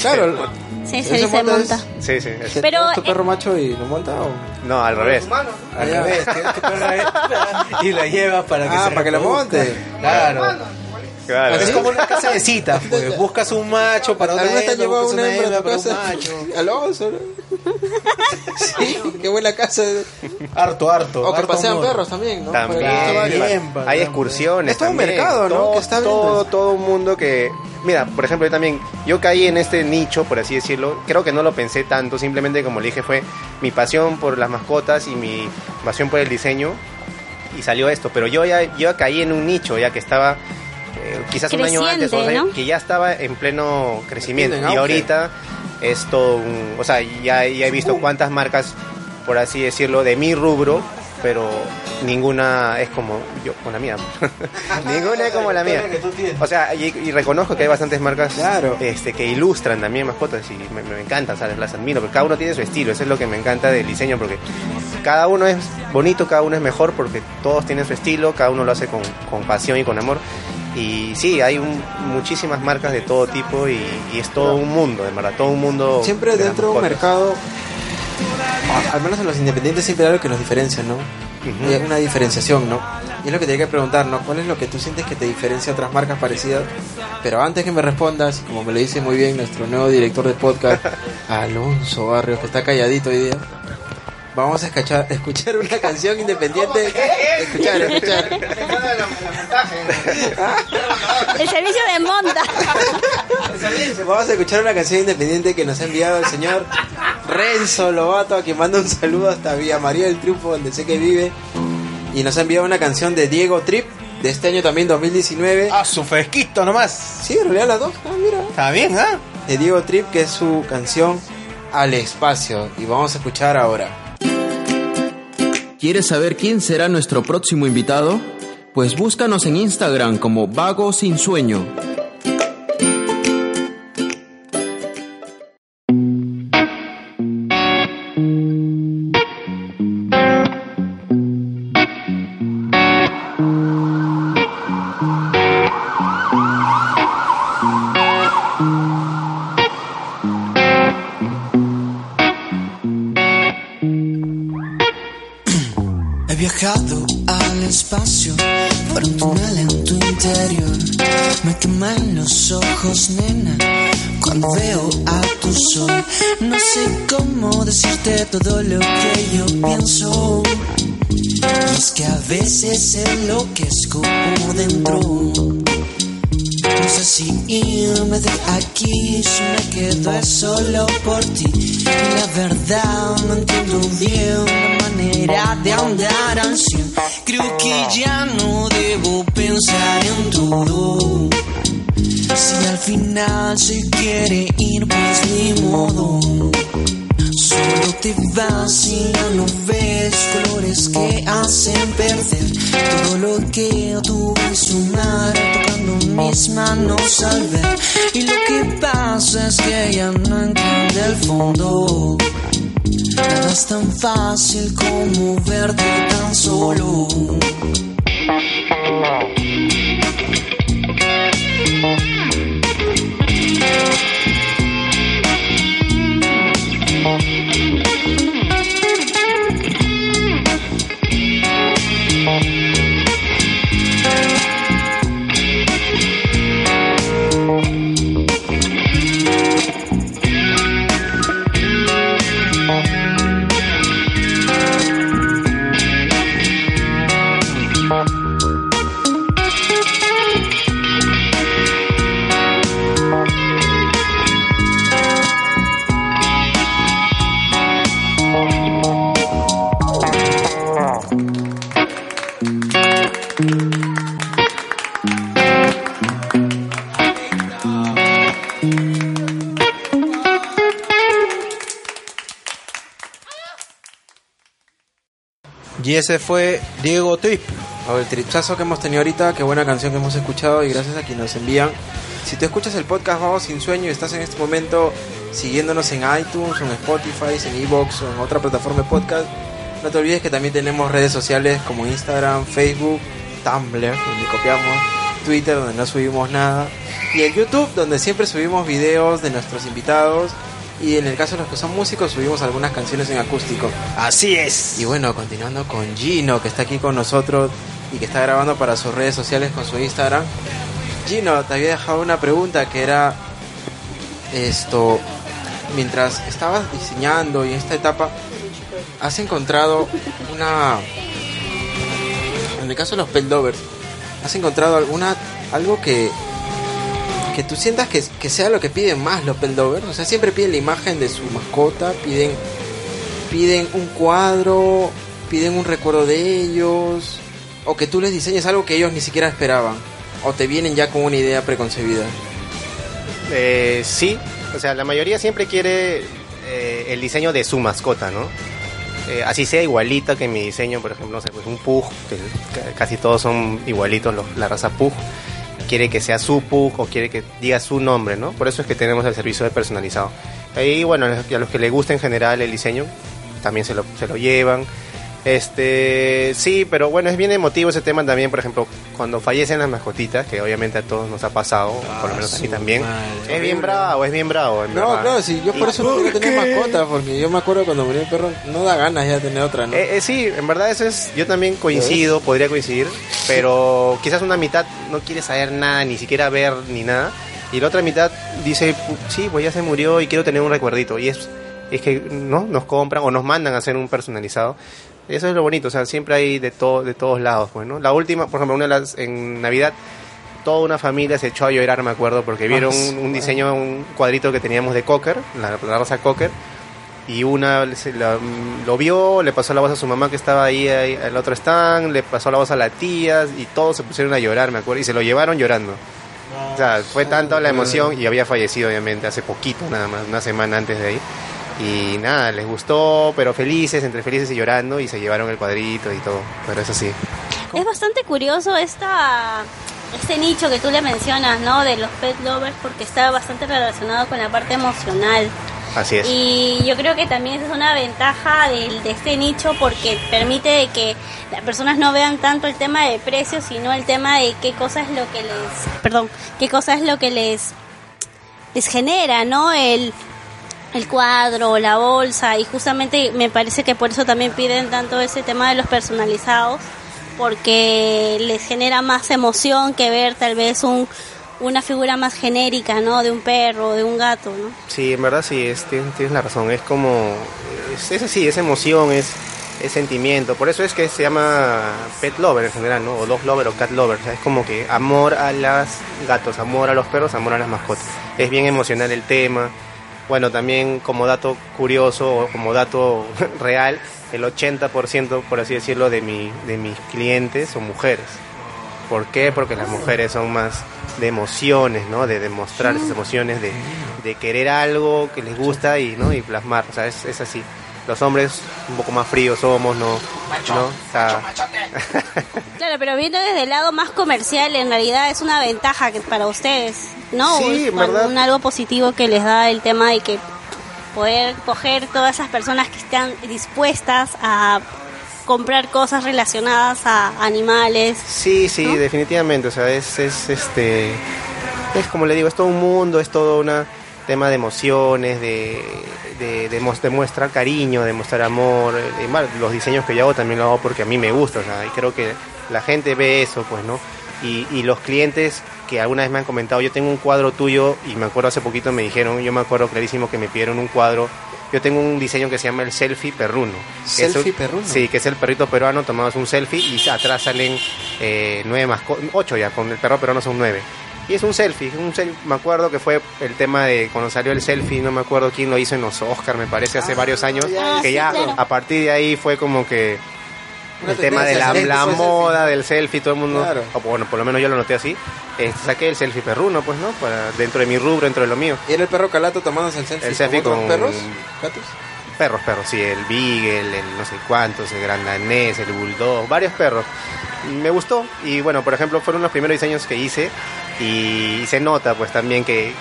Claro, Sí, se dice monta Sí, sí. es- ¿Te Pero, llevas tu eh, perro macho y lo monta o...? No, al revés. Al revés, que perro y la llevas para que Ah, se para que lo monte. Claro. Claro. Es como una casa de citas, pues. Buscas un macho para una ¿Alguna vez te hembra, han llevado una hembra para un casa? macho. Alonso, ¿no? Sí, qué buena casa. Harto, harto. O que harto pasean amor. perros también, ¿no? También, hay excursiones. Es todo un también. mercado, ¿no? Todo, que está todo, todo un mundo que. Mira, por ejemplo, yo también. Yo caí en este nicho, por así decirlo. Creo que no lo pensé tanto. Simplemente, como le dije, fue mi pasión por las mascotas y mi pasión por el diseño. Y salió esto. Pero yo ya, yo ya caí en un nicho, ya que estaba. Eh, quizás un año antes, o sea, ¿no? que ya estaba en pleno crecimiento. En Y ahorita es todo un. O sea, ya, ya he visto cuántas marcas, por así decirlo, de mi rubro, pero ninguna es como yo, con la mía. ninguna es como la mía. O sea, y, y reconozco que hay bastantes marcas Claro. este, que ilustran también mascotas y me, me encantan, ¿sabes? Las admiro, pero cada uno tiene su estilo, eso es lo que me encanta del diseño, porque cada uno es bonito, cada uno es mejor, porque todos tienen su estilo, cada uno lo hace con, con pasión y con amor. Y sí, hay un- muchísimas marcas de todo tipo y, y es todo un mundo, de verdad, todo un mundo. Siempre de dentro de un mercado, a- al menos en los independientes siempre hay algo que los diferencia, ¿no? Hay una diferenciación, ¿no? Y es lo que te hay que preguntar, ¿no? ¿Cuál es lo que tú sientes que te diferencia de otras marcas parecidas? Pero antes que me respondas, como me lo dice muy bien nuestro nuevo director de podcast, Alonso Barrios, que está calladito hoy día, vamos a escuchar, escuchar una canción independiente. Escuchar, escuchar. El servicio de monta. Vamos a escuchar una canción independiente que nos ha enviado el señor Renzo Lobato, a quien manda un saludo hasta Villa María del Triunfo, donde sé que vive. Y nos ha enviado una canción de Diego Trip, de este año también, 2019. Ah, su fresquito nomás. Sí, en realidad las dos. Ah, mira. Está bien, ¿ah? De Diego Trip, que es su canción Al Espacio. Y vamos a escuchar ahora. ¿Quieres saber quién será nuestro próximo invitado? Pues búscanos en Instagram como Vago Sin Sueño. Ojos, nena, cuando veo a tu sol. No sé cómo decirte todo lo que yo pienso. Y es que a veces enloquezco por dentro. No sé si irme de aquí, si me quedo solo por ti. Y la verdad no entiendo bien la manera de andar al. Creo que ya no debo pensar en todo. Si al final se quiere ir, pues ni modo. Solo te vas y ya no ves colores que hacen perder todo lo que tuve sumar tocando mis manos al ver. Y lo que pasa es que ya no entiende el fondo. Nada es tan fácil como verte tan solo. Y ese fue Diego Trip. O el tripazo que hemos tenido ahorita, qué buena canción que hemos escuchado y gracias a quienes nos envían. Si tú escuchas el podcast Vamos Sin Sueño y estás en este momento siguiéndonos en iTunes, en Spotify, en Evox o en otra plataforma de podcast, no te olvides que también tenemos redes sociales como Instagram, Facebook, Tumblr, donde copiamos, Twitter, donde no subimos nada, y el YouTube, donde siempre subimos videos de nuestros invitados. Y en el caso de los que son músicos, subimos algunas canciones en acústico. Así es. Y bueno, continuando con Gino, que está aquí con nosotros y que está grabando para sus redes sociales con su Instagram. Gino, te había dejado una pregunta que era esto, mientras estabas diseñando y en esta etapa, ¿has encontrado una... En el caso de los Peldovers, ¿has encontrado alguna algo que que tú sientas que, que sea lo que piden más los Peldovers? O sea, siempre piden la imagen de su mascota, piden piden un cuadro, piden un recuerdo de ellos, o que tú les diseñes algo que ellos ni siquiera esperaban, o te vienen ya con una idea preconcebida. Eh, sí, o sea, la mayoría siempre quiere eh, el diseño de su mascota, ¿no? Eh, así sea igualita que mi diseño, por ejemplo, no sé, pues un Pug, que ca- casi todos son igualitos, la raza Pug. Quiere que sea su Pug o quiere que diga su nombre, ¿no? Por eso es que tenemos el servicio de personalizado. Ahí, bueno, a los que les gusta en general el diseño, también se lo, se lo llevan. Este, sí, pero bueno, es bien emotivo ese tema también, por ejemplo, cuando fallecen las mascotitas, que obviamente a todos nos ha pasado, por lo menos a mí también. Es bien bravo, es bien bravo, en No, verdad. claro, sí, yo por eso no quiero tener mascota, porque yo me acuerdo cuando murió el perro, no da ganas ya de tener otra, ¿no? Eh, eh, sí, en verdad eso es, yo también coincido, podría coincidir, pero quizás una mitad no quiere saber nada, ni siquiera ver ni nada, y la otra mitad dice, "Pu- sí, pues ya se murió y quiero tener un recuerdito, y es, es que no nos compran o nos mandan a hacer un personalizado. Eso es lo bonito, o sea, siempre hay de, todo de todos lados, pues, ¿no? La última, por ejemplo, una de las, en Navidad, toda una familia se echó a llorar, me acuerdo, porque vieron un, un diseño, un cuadrito que teníamos de Cocker, la, la raza Cocker, y una se la- lo vio, le pasó la voz a su mamá que estaba ahí, ahí al otro stand, le pasó la voz a la tía y todos se pusieron a llorar, me acuerdo, y se lo llevaron llorando. O sea, fue tanto la emoción y había fallecido obviamente hace poquito, nada más, una semana antes de ahí. Y nada, les gustó, pero felices, entre felices y llorando, y se llevaron el cuadrito y todo. Pero eso sí. Es bastante curioso esta, este nicho que tú le mencionas, ¿no? De los pet lovers, porque está bastante relacionado con la parte emocional. Así es. Y yo creo que también esa es una ventaja del- de, este nicho porque permite de que las personas no vean tanto el tema de precios, sino el tema de qué cosa es lo que les, perdón, qué cosa es lo que les, les genera, ¿no? El, el cuadro la bolsa y justamente me parece que por eso también piden tanto ese tema de los personalizados porque les genera más emoción que ver tal vez un una figura más genérica, ¿no? De un perro, de un gato, ¿no? Sí, en verdad sí, es, tienes, tienes la razón. Es como. Es, así, es emoción, es, es sentimiento. Por eso es que se llama pet lover en general, ¿no? O dog lover o cat lover. O es como que amor a los gatos, amor a los perros, amor a las mascotas. Es bien emocional el tema. Bueno, también como dato curioso o como dato real, el 80%, por así decirlo, de, mi, de mis clientes son mujeres. ¿Por qué? Porque las mujeres son más de emociones, ¿no? De demostrar esas emociones, de, de querer algo que les gusta y, ¿no? y plasmar. O sea, es, es así. Los hombres un poco más fríos somos, ¿no? ¿no? O sea, Claro, pero viendo desde el lado más comercial, en realidad es una ventaja que para ustedes, ¿no? Sí, Es en verdad. un algo positivo que les da el tema de que poder coger todas esas personas que están dispuestas a comprar cosas relacionadas a animales. Sí, sí, definitivamente. O sea, es, es este. Es como le digo, es todo un mundo, es todo un tema de emociones, de, de, de, mos- de mostrar cariño, de mostrar amor. bueno, los diseños que yo hago también lo hago porque a mí me gusta, o sea, y creo que la gente ve eso, pues, ¿no? Y, y los clientes que alguna vez me han comentado, yo tengo un cuadro tuyo, y me acuerdo hace poquito me dijeron, yo me acuerdo clarísimo que me pidieron un cuadro. Yo tengo un diseño que se llama el selfie perruno. ¿Selfie un- perruno? Sí, que es el perrito peruano, tomamos un selfie y atrás salen eh, nueve mascotas, ocho ya, con el perro peruano son nueve. Y es un selfie, un me acuerdo que fue el tema de cuando salió el selfie, no me acuerdo quién lo hizo en los Oscar, me parece, hace varios años, Ah, que sí, ya claro. a partir de ahí fue como que Una el tema de la, moda del selfie, todo el mundo, Claro. o bueno, por lo menos yo lo noté así, eh, saqué el selfie perruno, pues, ¿no? Para, dentro de mi rubro, dentro de lo mío. Y era el perro calato tomándose el selfie, El selfie con, perros, gatos. Perros, perros, sí, el Beagle, el no sé cuántos, el Gran Danés, el Bulldog, varios perros. Me gustó y bueno, por ejemplo, fueron los primeros diseños que hice y se nota pues también que eh,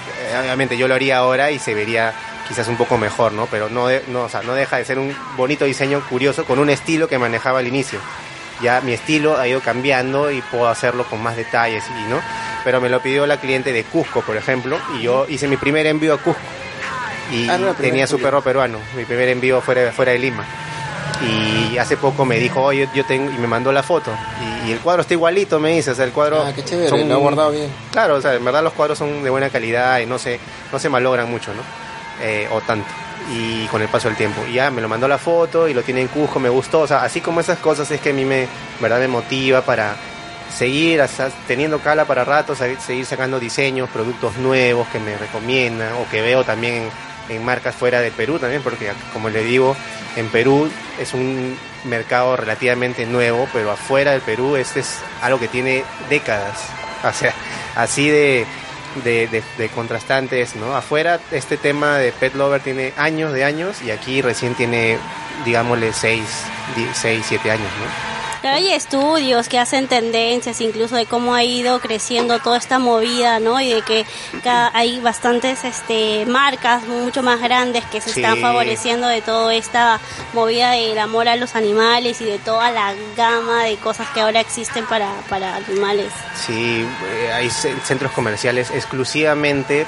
obviamente yo lo haría ahora y se vería quizás un poco mejor, ¿no? Pero no, de- no, o sea, no deja de ser un bonito diseño curioso con un estilo que manejaba al inicio. Ya mi estilo ha ido cambiando y puedo hacerlo con más detalles y no, pero me lo pidió la cliente de Cusco, por ejemplo, y yo hice mi primer envío a Cusco y Ah, no, tenía su perro peruano, mi primer envío fuera, fuera de Lima. Y hace poco me dijo, oye, yo tengo, y me mandó la foto. Y, y el cuadro está igualito, me dice, o sea, el cuadro... Ah, qué chévere, lo ha guardado bien. Claro, o sea, en verdad los cuadros son de buena calidad y no se, no se malogran mucho, ¿no? Eh, o tanto. Y con el paso del tiempo. Y ya me lo mandó la foto y lo tiene en Cusco, me gustó. O sea, así como esas cosas es que a mí me, verdad me motiva para seguir hasta teniendo cala para rato, se- seguir sacando diseños, productos nuevos que me recomiendan o que veo también en, marcas fuera de Perú también, porque como le digo, en Perú es un mercado relativamente nuevo, pero afuera del Perú este es algo que tiene décadas. O sea, así de, de, de- de contrastantes, ¿no? Afuera este tema de Pet Lover tiene años de años y aquí recién tiene, digámosle, 6, 6 7 años, ¿no? Claro, hay estudios que hacen tendencias incluso de cómo ha ido creciendo toda esta movida, ¿no? Y de que cada- hay bastantes este, marcas mucho más grandes que se Sí. están favoreciendo de toda esta movida del amor a los animales y de toda la gama de cosas que ahora existen para, para animales. Sí, eh, hay ce- centros comerciales exclusivamente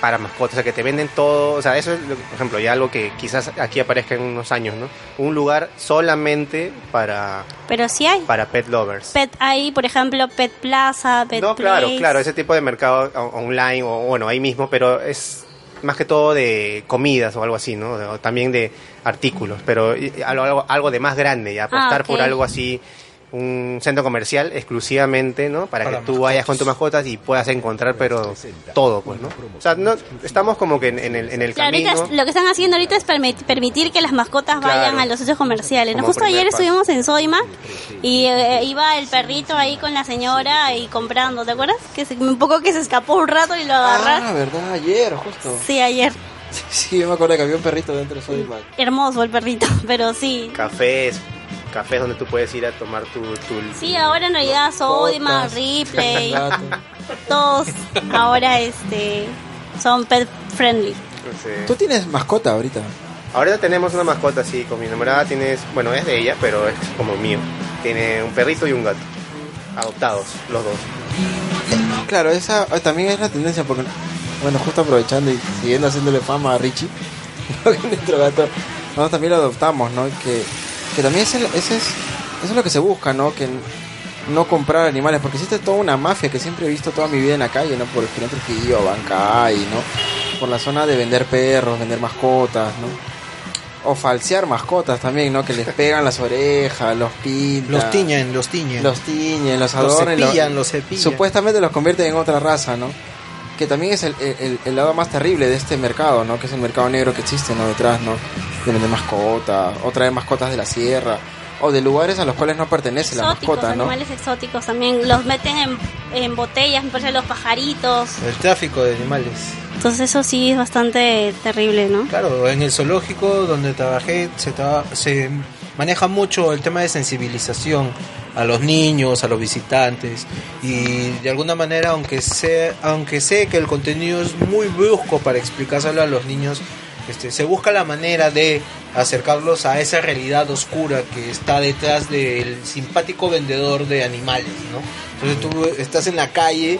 para mascotas, o sea, que te venden todo, o sea, eso es, por ejemplo, ya algo que quizás aquí aparezca en unos años, ¿no? Un lugar solamente para, Pero sí hay. para pet lovers. Pet hay, por ejemplo, Pet Plaza, Pet No, claro, Place. claro, ese tipo de mercado online o bueno, ahí mismo, pero es más que todo de comidas o algo así, ¿no? O también de artículos, pero algo, algo, de más grande, ya apostar ok. por algo así, un centro comercial exclusivamente, ¿no? Para, Para que tú vayas con tus mascotas y puedas encontrar, pero todo, pues, ¿no? O sea, no, estamos como que en, en el, en el Claro, camino. lo que están haciendo ahorita es permi- permitir que las mascotas Claro. vayan a los centros comerciales. ¿no? Justo ayer paso. estuvimos en Soima y eh, iba el perrito ahí con la señora y comprando, ¿te acuerdas? Que se- un poco que se escapó un rato y lo Ah, agarraron. verdad, ayer, justo. Sí, ayer. Sí, yo me acuerdo que había un perrito dentro de Sodimac. Hermoso el perrito, pero sí. Cafés, cafés donde tú puedes ir a tomar tu... tu Sí, ahora en realidad Sodima, Ripley, todos ahora este son pet friendly. sí. Tú tienes mascota ahorita. Ahorita tenemos una mascota así, con mi enamorada tienes, bueno, es de ella, pero es como mío. Tiene un perrito y un gato. Adoptados, los dos. Claro, esa eh, también es la tendencia porque bueno, justo aprovechando y siguiendo haciéndole fama a Richie, nuestro gato, nosotros también lo adoptamos, ¿no? Que, que también es el- ese es, eso es lo que se busca, ¿no? Que no comprar animales, porque existe toda una mafia que siempre he visto toda mi vida en la calle, ¿no? Por el Girón Trujillo, Bancay, ¿no? Por la zona de vender perros, vender mascotas, ¿no? O falsear mascotas también, ¿no? Que les pegan las orejas, los pintan. Los tiñen, los tiñen. Los tiñen, los Los adornan. y cepillan, los cepillan. Supuestamente los convierten en otra raza, ¿no? Que también es el, el- el lado más terrible de este mercado, ¿no? Que es el mercado negro que existe, ¿no? Detrás, ¿no? De vender mascotas, o traer mascotas de la sierra, o de lugares a los cuales no pertenece la exóticos, mascota, ¿no? animales exóticos también. Los meten en, en botellas, me parece, los pajaritos. El tráfico de animales. Entonces eso sí es bastante terrible, ¿no? Claro, en el zoológico donde trabajé se, traba- se maneja mucho el tema de sensibilización a los niños, a los visitantes y de alguna manera aunque sé, aunque sé que el contenido es muy brusco para explicárselo a los niños, este, se busca la manera de acercarlos a esa realidad oscura que está detrás del simpático vendedor de animales, ¿no? Entonces tú estás en la calle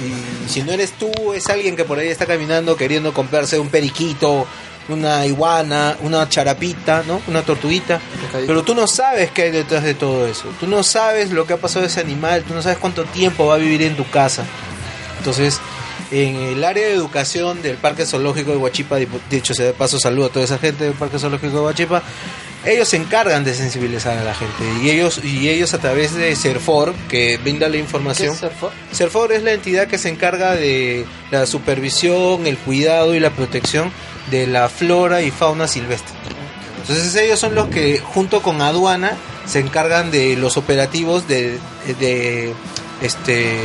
y si no eres tú, es alguien que por ahí está caminando queriendo comprarse un periquito, una iguana, una charapita, ¿no? Una tortuguita. Pero tú no sabes qué hay detrás de todo eso. Tú no sabes lo que ha pasado a ese animal, tú no sabes cuánto tiempo va a vivir en tu casa. Entonces, en el área de educación del Parque Zoológico de Huachipa, dicho sea de paso, saludo a toda esa gente del Parque Zoológico de Huachipa, ellos se encargan de sensibilizar a la gente y ellos y ellos a través de Serfor que brinda la información. ¿Qué es Serfor? Serfor es la entidad que se encarga de la supervisión, el cuidado y la protección de la flora y fauna silvestre. Entonces ellos son los que junto con aduana se encargan de los operativos de, de este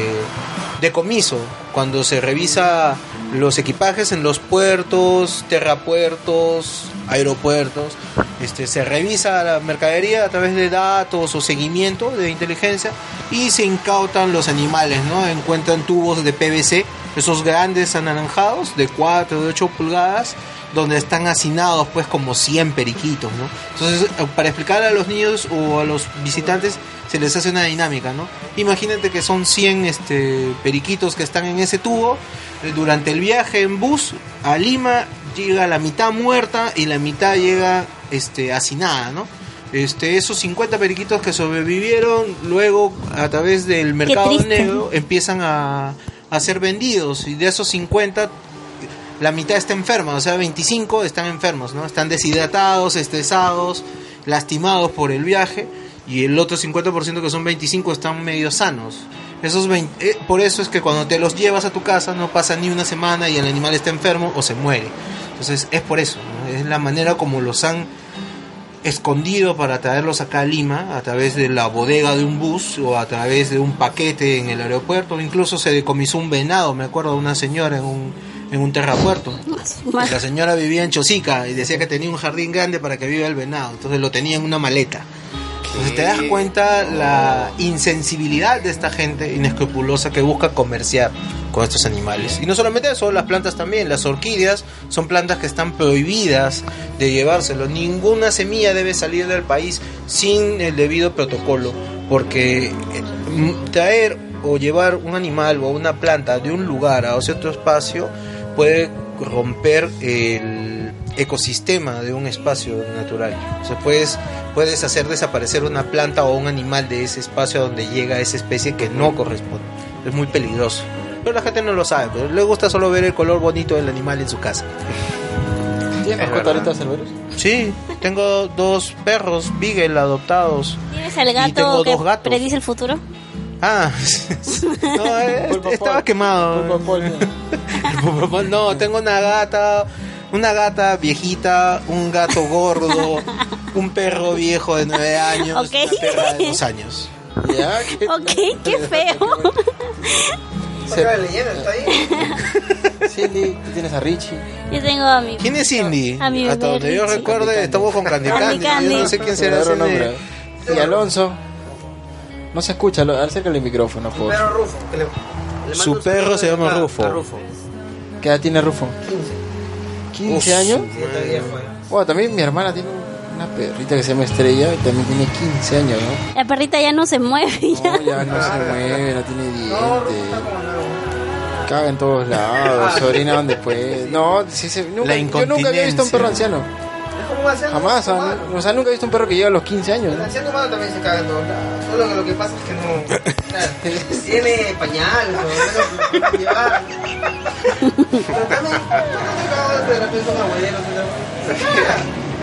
decomiso cuando se revisa los equipajes en los puertos, terrapuertos, aeropuertos, este se revisa la mercadería a través de datos o seguimiento de inteligencia y se incautan los animales, ¿no? Encuentran tubos de PVC, esos grandes anaranjados de 4 de 8 pulgadas donde están hacinados pues como 100 periquitos, ¿no? Entonces, para explicarle a los niños o a los visitantes se les hace una dinámica, ¿no? Imagínate que son 100 este, periquitos que están en ese tubo, eh, durante el viaje en bus a Lima llega la mitad muerta y la mitad llega este, hacinada, ¿no? Este, esos 50 periquitos que sobrevivieron, luego a través del mercado negro empiezan a, a ser vendidos y de esos 50 la mitad está enferma, o sea, 25 están enfermos, ¿no? Están deshidratados, estresados, lastimados por el viaje y el otro 50% que son 25 están medio sanos. Esos 20 eh, por eso es que cuando te los llevas a tu casa no pasa ni una semana y el animal está enfermo o se muere. Entonces es por eso, ¿no? es la manera como los han escondido para traerlos acá a Lima a través de la bodega de un bus o a través de un paquete en el aeropuerto. Incluso se decomisó un venado, me acuerdo de una señora en un, en un terrapuerto. La señora vivía en Chosica y decía que tenía un jardín grande para que viva el venado, entonces lo tenía en una maleta. Entonces te das cuenta la insensibilidad de esta gente inescrupulosa que busca comerciar con estos animales. Y no solamente eso, las plantas también. Las orquídeas son plantas que están prohibidas de llevárselo. Ninguna semilla debe salir del país sin el debido protocolo. Porque eh, traer o llevar un animal o una planta de un lugar a otro espacio puede romper el ecosistema de un espacio natural. O sea, puedes, puedes hacer desaparecer una planta o un animal de ese espacio donde llega esa especie que no corresponde. Es muy peligroso. Pero la gente no lo sabe, pero le gusta solo ver el color bonito del animal en su casa. ¿Tienes mascota ahorita, Cerberus? Sí, tengo dos perros Beagle adoptados. ¿Tienes el Y gato tengo que dos gatos. predice el futuro? Ah, no, eh, estaba quemado. No, tengo una gata, una gata viejita, un gato gordo, un perro viejo de nueve años, Ok. una perra de dos años. Ya, ¿qué? Ok, qué feo. Otra leyenda está ahí. Cindy, tú tienes a Richie. Yo tengo a mi... ¿Quién es Cindy? A mi Hasta donde yo Richie. recuerde, estamos con Candy Candy Candy. Yo no sé quién será ese. Nombre. Y Alonso. No se escucha, acércale el micrófono, por favor. Rufo, que le, le mando Su perro se llama Rufo. Rufo. ¿Qué edad tiene Rufo? 15. 15 años. Sí, está viejo. eh. Bueno, también mi hermana tiene una perrita que se llama Estrella y también tiene 15 años, ¿no? La perrita ya no se mueve ya. No, ya no se mueve, no tiene dientes. Caga en todos lados, se orina donde puede. No, sí se- nunca, yo nunca había visto un perro anciano. Jamás, o sea, no- o sea, nunca he visto un perro que llega a los 15 años. El ¿no? anciano humano también se caga en todos lados. Solo que lo que pasa es que no. claro, tiene pañales, o menos lo llevar. Pero también, no de repente son abuelos.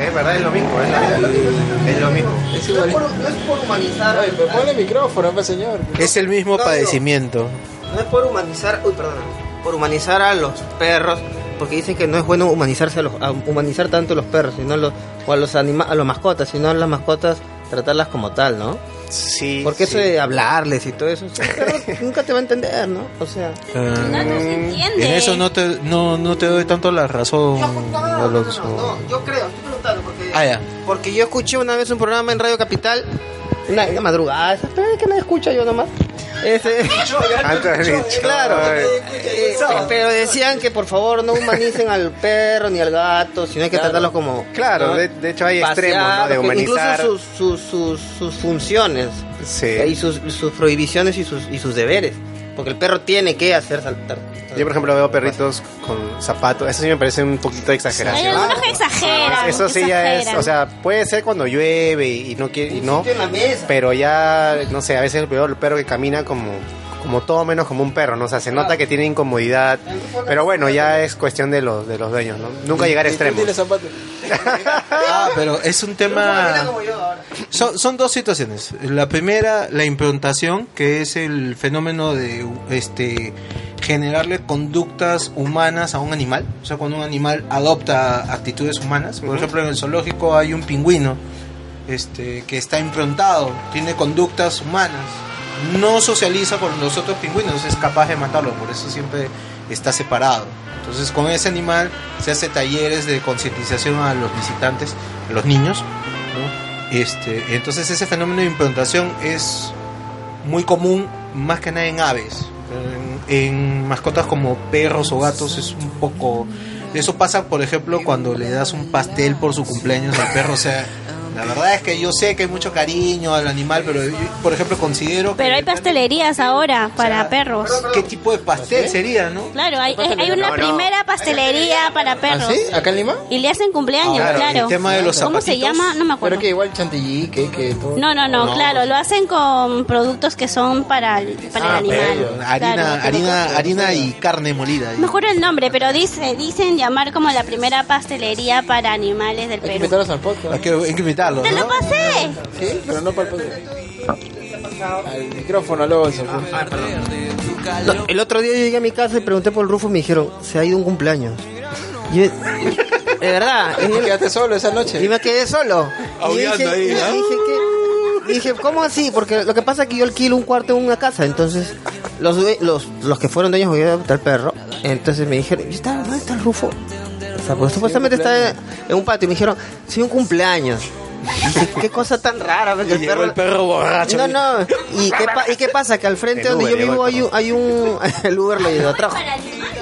Es verdad, es lo mismo, es lo mismo. Es lo mismo. No es por, no es por humanizar. Ay, pero ponle micrófono, pues, señor. Es el mismo No, padecimiento. No es por humanizar, uy, perdona, por humanizar a los perros, porque dicen que no es bueno humanizarse a los, a humanizar tanto a los perros, sino a los, o a los anima, a los mascotas, sino a las mascotas tratarlas como tal, ¿no? Sí. Porque eso sí. de hablarles y todo eso, nunca te va a entender, ¿no? O sea, Ah, No, no se entiende. en eso no te, no, no te doy tanto la razón, Alonso. no, yo creo, estoy preguntando porque, Ah, ya. porque yo escuché una vez un programa en Radio Capital, una, una madrugada, esa, pero es que no escucha yo nomás. Dicho, Claro, eh, pero decían que por favor no humanicen al perro ni al gato, sino hay que tratarlos como... Claro, ¿no? de, de hecho hay extremos, ¿no? De humanizar. Incluso sus, sus, sus, sus funciones Sí. y sus, sus prohibiciones y sus, y sus deberes. Porque el perro tiene que hacer saltar. Yo, por ejemplo, veo perritos con zapatos. Eso sí me parece un poquito de Hay exageración. algunos que exageran. Eso sí ya es, o sea, puede ser cuando llueve y no quiere, y no, pero ya, no sé, a veces veo el perro que camina como, como todo menos como un perro, ¿no? O sea, se nota que tiene incomodidad, pero bueno, ya es cuestión de los, de los dueños, ¿no? Nunca llegar a ¿Y quién extremos. Ah, pero es un tema... son dos situaciones. La primera, la improntación, que es el fenómeno de este generarle conductas humanas a un animal. O sea, cuando un animal adopta actitudes humanas. Por ejemplo, en el zoológico hay un pingüino este, que está improntado, tiene conductas humanas. No socializa con los otros pingüinos, es capaz de matarlo, por eso siempre está separado. Entonces, con ese animal se hace talleres de concientización a los visitantes, a los niños, ¿no? Este, entonces ese fenómeno de implantación es muy común más que nada en aves. En, en mascotas como perros o gatos es un poco... Eso pasa, por ejemplo, cuando le das un pastel por su cumpleaños al perro. O sea, la verdad es que yo sé que hay mucho cariño al animal, pero yo, por ejemplo, considero que... Pero hay pastelerías ahora para perros. ¿Qué tipo de pastel sería, no? Claro, hay, hay una No, no. primera pastelería para ¿Ah, perros. sí? ¿Acá en Lima? Y le hacen cumpleaños, Claro, claro. el tema de los ¿Cómo se llama? No me acuerdo. Pero que igual chantilly, que, que todo. No, no, no, No. claro, lo hacen con productos que son para el, para el Ah, animal. pero Harina, Claro. harina, harina y carne molida. No me acuerdo el nombre, pero dice, dicen llamar como la primera pastelería para animales del Hay que Perú. invitarlos al podcast. Hay que, hay ¡Te lo pasé! Sí, pero no para el. Al micrófono, Alonso. pues. No, el otro día yo llegué a mi casa y pregunté por el Rufo y me dijeron, se ha ido un cumpleaños. Yo, de verdad, y, Quédate solo esa noche. y me quedé solo. Y dije, ahí, y dije que... Dije, ¿cómo así? Porque lo que pasa es que yo alquilo un cuarto en una casa, entonces los los, los que fueron dueños voy a adoptar perro, entonces me dijeron, ¿y está, ¿dónde está el Rufo? O sea, pues supuestamente está en, en un patio y me dijeron, sí, un cumpleaños. Qué cosa tan rara, porque el llegó perro... el perro borracho. No, no. ¿Y qué, pa- ¿Y qué pasa? Que al frente El donde Uber, yo vivo hay un, hay un... El Uber lo trajo.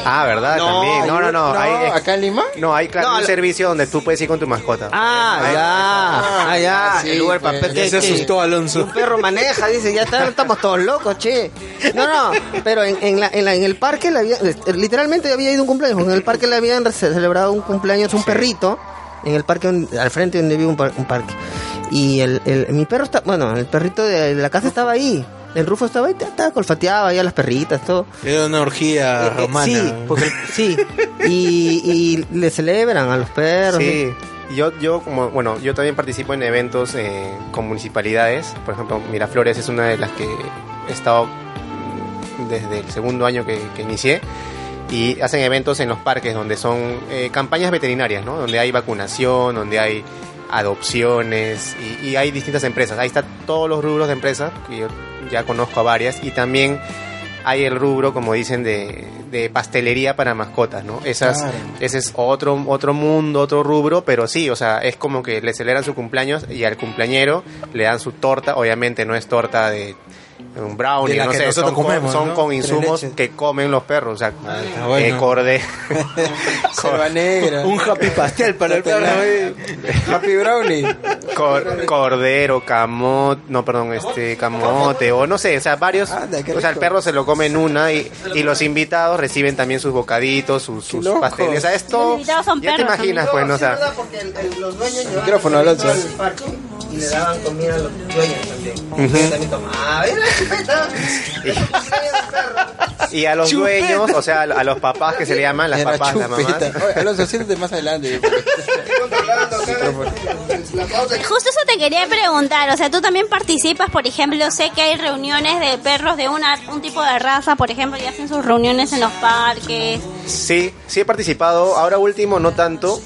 Ah, ¿verdad? No, También. No, no, no. No, hay, acá en Lima. no, hay claro, No, un la- servicio donde tú puedes ir con tu mascota. Ah, ya. Ah, ya. sí, el Uber pues, papel se asustó Alonso. Un perro maneja, dice, ya está- estamos todos locos, che. No, no, pero en, en, la, en, la- en el parque le había, literalmente había ido un cumpleaños. En el parque le habían celebrado un cumpleaños un perrito. En el parque, donde- al frente donde vive un, par- un parque. Y el, el, mi perro está, bueno, el perrito de la casa estaba ahí. El Rufo estaba ahí, estaba colfateaba ahí a las perritas, todo. Era una orgía Eh, eh, romana. Sí, porque, sí. Y, y le celebran a los perros. Sí, yo, yo como, bueno, yo también participo en eventos eh, con municipalidades. Por ejemplo, Miraflores es una de las que he estado desde el segundo año que, que inicié. Y hacen eventos en los parques donde son eh, campañas veterinarias, ¿no? Donde hay vacunación, donde hay adopciones y, y hay distintas empresas. Ahí están todos los rubros de empresas, que yo ya conozco a varias. Y también hay el rubro, como dicen, de, de pastelería para mascotas, ¿no? Esas, Claro. ese es otro, otro mundo, otro rubro, pero sí, o sea, es como que le celebran su cumpleaños y al cumpleañero le dan su torta, obviamente no es torta de un brownie, no que sé, nosotros son, con- comemos, son ¿no? con insumos que comen los perros, o sea, bueno. corde, negra. Un happy pastel para el perro. eh. Happy Brownie. cor- cordero, camote, no, perdón, este, camote, o no sé, o sea, varios, Anda, o sea, el perro se lo come en una y, y los invitados reciben también sus bocaditos, sus, sus pasteles, o sea, Los esto, invitados son ya te perros imaginas, No, pues, no, o sea, el- el- los dueños Micrófono, al y le daban comida a los dueños también. También tomaban. Y a los dueños, o sea, a los papás que se le llaman, las Era papás, las mamás. Oye, Alonso, siéntate más adelante. controlando acá la pausa. Justo eso te quería preguntar, o sea, tú también participas, por ejemplo, sé que hay reuniones de perros de una, un tipo de raza, por ejemplo, y hacen sus reuniones en los parques. Sí, sí he participado. Ahora último no tanto,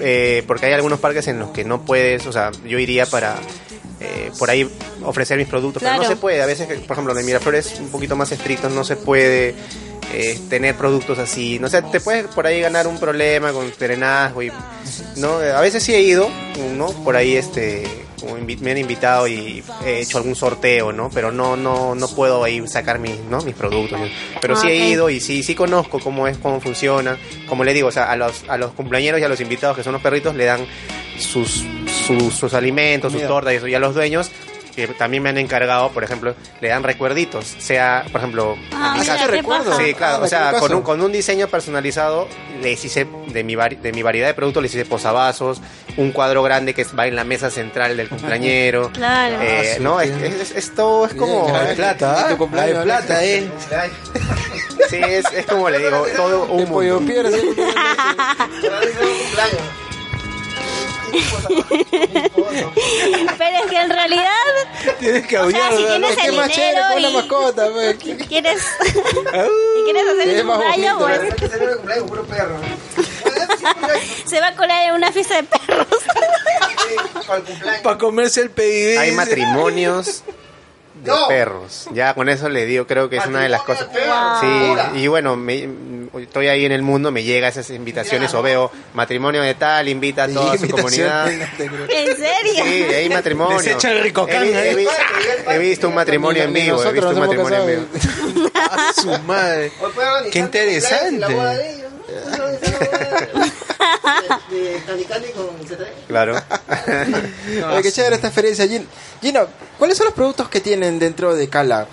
eh, porque hay algunos parques en los que no puedes, o sea, yo iría para eh, por ahí ofrecer mis productos, pero no se puede. A veces, por ejemplo, en Miraflores un poquito más estrictos, no se puede eh, tener productos así. No sé, te puedes por ahí ganar un problema con serenazgo y no. A veces sí he ido, ¿no? Por ahí este como me han invitado y he hecho algún sorteo, ¿no? Pero no no no puedo ahí sacar mis, ¿no? mis productos. Pero sí he ido y sí sí conozco cómo es cómo funciona. Como le digo, o sea, a los a los cumpleañeros y a los invitados que son los perritos le dan sus sus, sus alimentos, sus tortas y eso. Y a los dueños que también me han encargado, por ejemplo, le dan recuerditos, sea, por ejemplo, Ah, mi recuerdo. Sí, claro, Ah, o sea, ¿qué con un, con un diseño personalizado les hice de mi, vari- de mi variedad de productos, les hice posavasos, un cuadro grande que va en la mesa central del cumpleañero. Claro. Eh, Ah, no, es, es- esto es como... Bien, La de plata, Tu cumpleaños, La de plata, eh. Sí, es, es como le digo, todo un mundo. Pero es que en realidad, Tienes que o sea, aullar. si tienes ¿Qué el más chévere dinero con una y mascota? pues? quieres, y quieres hacer Sí, es un más cumpleaños, pues Hay que celebrar el cumpleaños, puro perro. se va a colar en una fiesta de perros. Para el comerse el pedidí. Hay matrimonios de No. perros. Ya con eso le digo, creo que es una de las cosas. Sí, y bueno, me- estoy ahí en el mundo, me llega esas invitaciones o veo matrimonio de tal, invita a toda su comunidad. ¿En serio? Sí, hay matrimonio. Desecha el ricocán, He, vi- he ¿eh? vi- he visto un matrimonio en vivo, he visto un matrimonio en vivo. A su madre. Qué interesante. De ¿no? De- de- de Candy con Z. Claro. Oye, qué chévere esta experiencia. Gin- Gino, ¿cuáles son los productos que tienen dentro de Cala?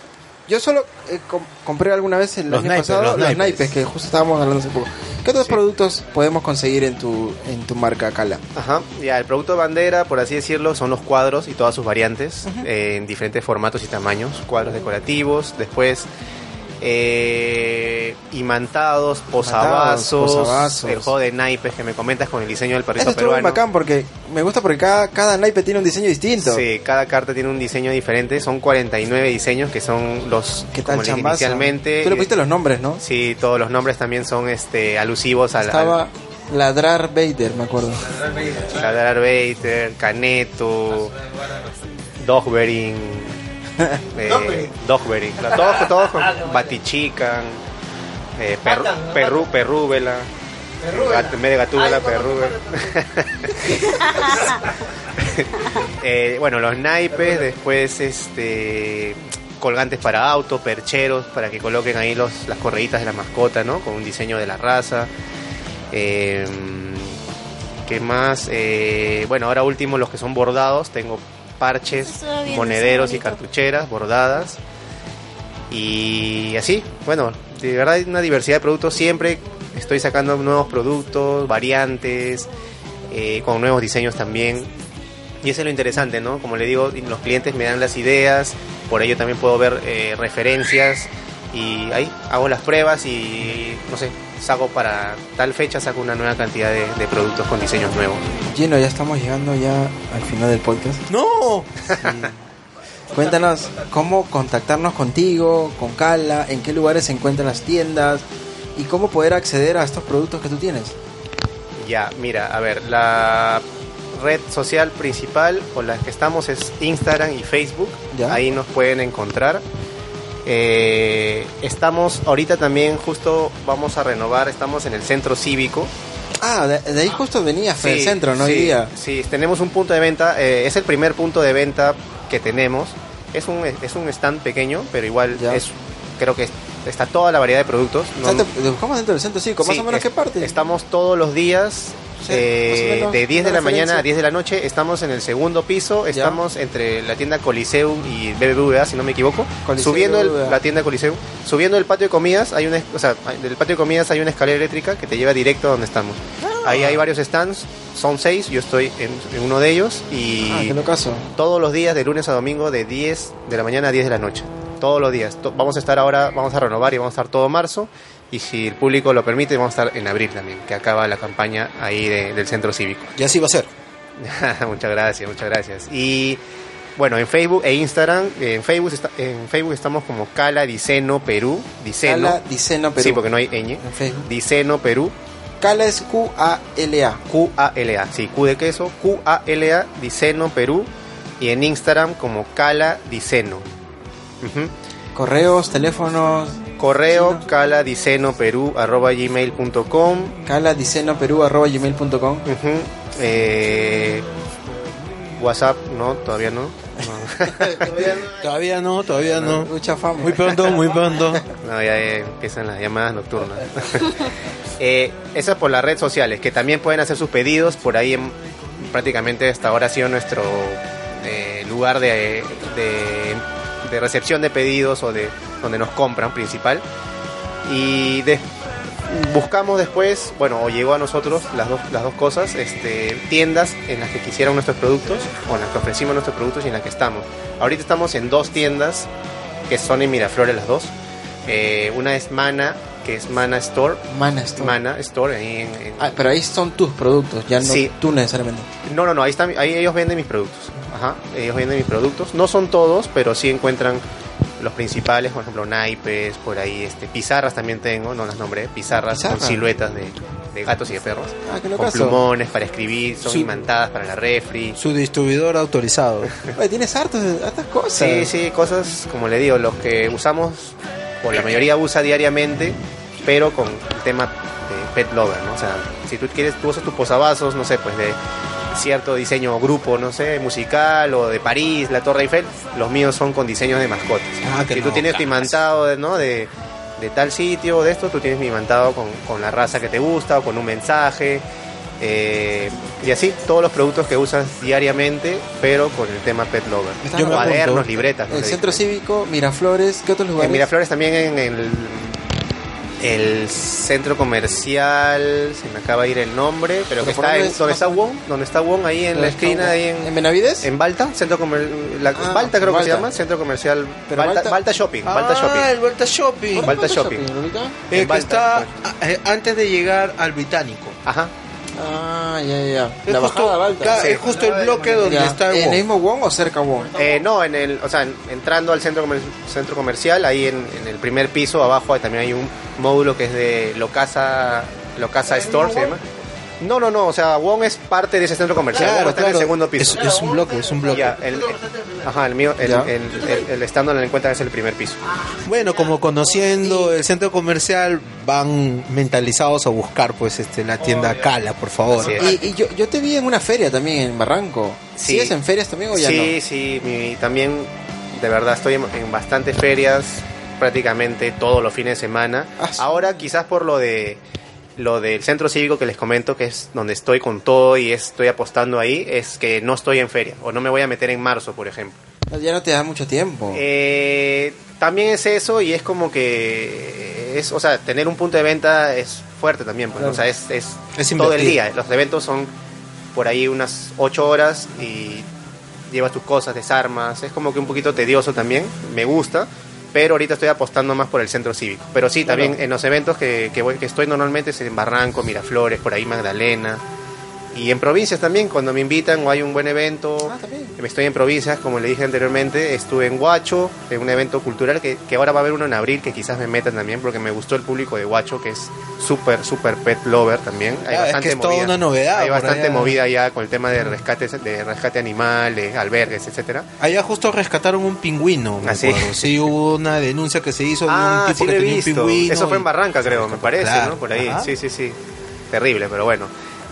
Yo solo eh, com- compré alguna vez el Los año naipes, pasado los los, naipes. naipes. que justo estábamos hablando hace poco. ¿Qué otros productos podemos conseguir en tu en tu marca Cala? Ajá, ya, el producto bandera, por así decirlo, son los cuadros y todas sus variantes, eh, en diferentes formatos y tamaños, cuadros decorativos, después eh, imantados, posavasos, posavasos. el juego de naipes que me comentas con el diseño del perrito muy peruano. bacán porque me gusta porque cada, cada naipe tiene un diseño distinto. Sí, cada carta tiene un diseño diferente, son 49 diseños que son los, ¿Qué tal como les dije chambazo? inicialmente. Tú le pusiste los nombres, ¿no? Sí, todos los nombres también son este alusivos al, Estaba Ladrar Vader, me acuerdo. al Ladrar Vader, Caneto, Dogbering, eh, claro, todos, todos con Batichican, eh, Batan, ¿no? perru, Perrúbela, en vez de Gatúbela, Perrúbela. Eh, bueno, los naipes, después este colgantes para autos, percheros, para que coloquen ahí los, las correitas de la mascota, ¿no? Con un diseño de la raza. Eh, ¿Qué más? Eh, bueno, ahora último los que son bordados. Tengo parches, monederos y cartucheras bordadas. Y así, bueno, de verdad hay una diversidad de productos. Siempre estoy sacando nuevos productos, variantes, eh, con nuevos diseños también. Y eso es lo interesante, ¿no? Como le digo, los clientes me dan las ideas, por ello también puedo ver eh, referencias y ahí hago las pruebas y, no sé, saco para tal fecha, saco una nueva cantidad de, de productos con diseños nuevos. Gino, ya estamos llegando ya al final del podcast. ¡No! Cuéntanos cómo contactarnos contigo, con Cala, en qué lugares se encuentran las tiendas y cómo poder acceder a estos productos que tú tienes. Ya, mira, a ver, la red social principal con la que estamos es Instagram y Facebook. Ya. Ahí nos pueden encontrar. Eh, estamos ahorita también justo vamos a renovar, estamos en el centro cívico. Ah, de, de ahí justo venía Fede Sí, Centro, ¿no? sí, día. Sí, tenemos un punto de venta, eh, es el primer punto de venta que tenemos. es un, es un stand pequeño, pero igual Ya. es creo que es- está toda la variedad de productos. O sea, No- te, te buscamos dentro del centro cívico, más Sí, o menos es- qué parte. Estamos todos los días. Sí, eh, de 10 de la mañana a 10 de la noche estamos en el segundo piso, estamos entre la tienda Coliseum y BBVA, si no me equivoco, subiendo el- la tienda Coliseum, subiendo el patio de comidas, hay una, o sea, del patio de comidas hay una escalera eléctrica que te lleva directo a donde estamos. Ah. Ahí hay varios stands, son seis, yo estoy en, en uno de ellos y Ah, qué todos los días de lunes a domingo de 10 de la mañana a 10 de la noche. Todos los días. Vamos a estar ahora, vamos a renovar y vamos a estar todo marzo. Y si el público lo permite, vamos a estar en abril también, que acaba la campaña ahí de- del centro cívico. Y así va a ser. muchas gracias, muchas gracias. Y bueno, en Facebook e Instagram, en Facebook, está- en Facebook estamos como Cala Diceno Perú. Diceno. Cala Diceno Perú. Sí, porque no hay ñ. En Facebook. Diceno Perú. Cala es Q-A-L-A. Q-A-L-A, sí, Q de queso, Q-A-L-A, Diceno Perú. Y en Instagram como Cala Diceno. Correos, teléfonos. Correo caladicenoperú.gmail.com Caladicenoperú.gmail.com Ujú. Eh, WhatsApp, no, todavía no. Todavía no, todavía no. Mucha fama. Muy pronto, muy pronto. No, ya eh, empiezan las llamadas nocturnas. eh, esa es por las redes sociales, que también pueden hacer sus pedidos. Por ahí en- prácticamente hasta ahora ha sido nuestro eh, lugar de, de- de recepción de pedidos o de donde nos compran principal. Y de- buscamos después, bueno, o llegó a nosotros las dos, las dos cosas, este, tiendas en las que quisieran nuestros productos, o en las que ofrecimos nuestros productos y en las que estamos. Ahorita estamos en dos tiendas que son en Miraflores las dos. Eh, una es Mana, que es Mana Store. Mana Store. Mana Store, ahí en- en- Ah, pero ahí son tus productos, ya no Sí. tú necesariamente. no, no, no, ahí, están, ahí ellos venden mis productos. Ajá, ellos venden mis productos. No son todos, pero sí encuentran los principales, por ejemplo, naipes, por ahí, este, pizarras también tengo, no las nombré, pizarras con siluetas de, de gatos y de perros. Ah, qué con locazo. plumones para escribir, son imantadas para la refri. Su distribuidor autorizado. Oye, tienes hartas, hartas cosas. Sí, sí, cosas, como le digo, los que usamos, o la mayoría usa diariamente, pero con el tema de pet lover, ¿no? O sea, si tú quieres, tú usas tus posavasos, no sé, pues de cierto diseño o grupo, no sé, musical o de París, la Torre Eiffel, los míos son con diseños de mascotas. Ah, que si tú no, tienes tu claro. imantado, de- ¿no? De, de tal sitio o de esto, tú tienes mi imantado con, con la raza que te gusta o con un mensaje. eh, y así, todos los productos que usas diariamente, pero con el tema pet lover. Cuadernos, libretas. no El centro cívico, Miraflores, ¿qué otros lugares? en Miraflores también en el, el centro comercial, se me acaba de ir el nombre, pero, Pero que está en, es donde está? Wong, donde está Wong ahí en la esquina, ahí en, ¿En Benavides? en Balta, centro comer, la, Ah, Balta creo que se Balta. llama, centro comercial Pero Balta, Balta- Balta Shopping, Balta Ah, Shopping. el Vuelta Shopping. ¿Por Balta Shopping. Lolita? El que Balta, está eh, antes de llegar al Británico. Ajá. Ah, ya, ya, ya. Es La justo, bajada de Balta. claro, Sí. es justo el bloque donde Ya. está ¿En el mismo Wong o cerca Wong? Eh, no, en el, o sea, en- entrando al centro, comer- centro comercial, ahí en, en el primer piso abajo también hay un módulo que es de Locasa, Locasa Store, se llama. No, no, no, o sea, Wong es parte de ese centro comercial. Wong Claro, está en el segundo piso. Es, es un bloque, es un bloque. Ya, el, el- ajá, el mío, el, el, la encuentran es el primer piso. Bueno, como conociendo el centro comercial, van mentalizados a buscar pues este la tienda Cala, por favor. Es. Y, y yo, yo te vi en una feria también en Barranco. Sí. ¿Sigues en ferias también o ya sí, sí, mi- también de verdad estoy en, en bastantes ferias, prácticamente todos los fines de semana. Ah, sí. Ahora quizás por lo de lo del centro cívico que les comento, que es donde estoy con todo y estoy apostando ahí, es que no estoy en feria o no me voy a meter en marzo, por ejemplo. Ya no te da mucho tiempo. Eh, también es eso y es como que es, o sea, tener un punto de venta es fuerte también, pues, Claro. o sea, es, es, Es todo el día. Los eventos son por ahí unas 8 horas y llevas tus cosas, desarmas, es como que un poquito tedioso también, me gusta, pero ahorita estoy apostando más por el centro cívico. Pero sí, Claro. también en los eventos que, que, voy, que estoy normalmente es en Barranco, Miraflores, por ahí Magdalena. Y en provincias también, cuando me invitan o hay un buen evento, Ah, también. estoy en provincias, como le dije anteriormente, estuve en Huacho, en un evento cultural que, que ahora va a haber uno en abril, que quizás me metan también, porque me gustó el público de Huacho, que es súper, súper pet lover también. Hay Ah, es que es toda una novedad Hay bastante allá. movida ya con el tema de rescate, de rescate animal, de albergues, etcétera. Allá justo rescataron un pingüino, me ¿Ah, sí? hubo una denuncia que se hizo de Ah, un tipo sí que tenía un pingüino. Eso fue en Barranca, creo, me parece, Claro, ¿no? Por ahí, ajá. sí, sí, sí. Terrible, pero bueno.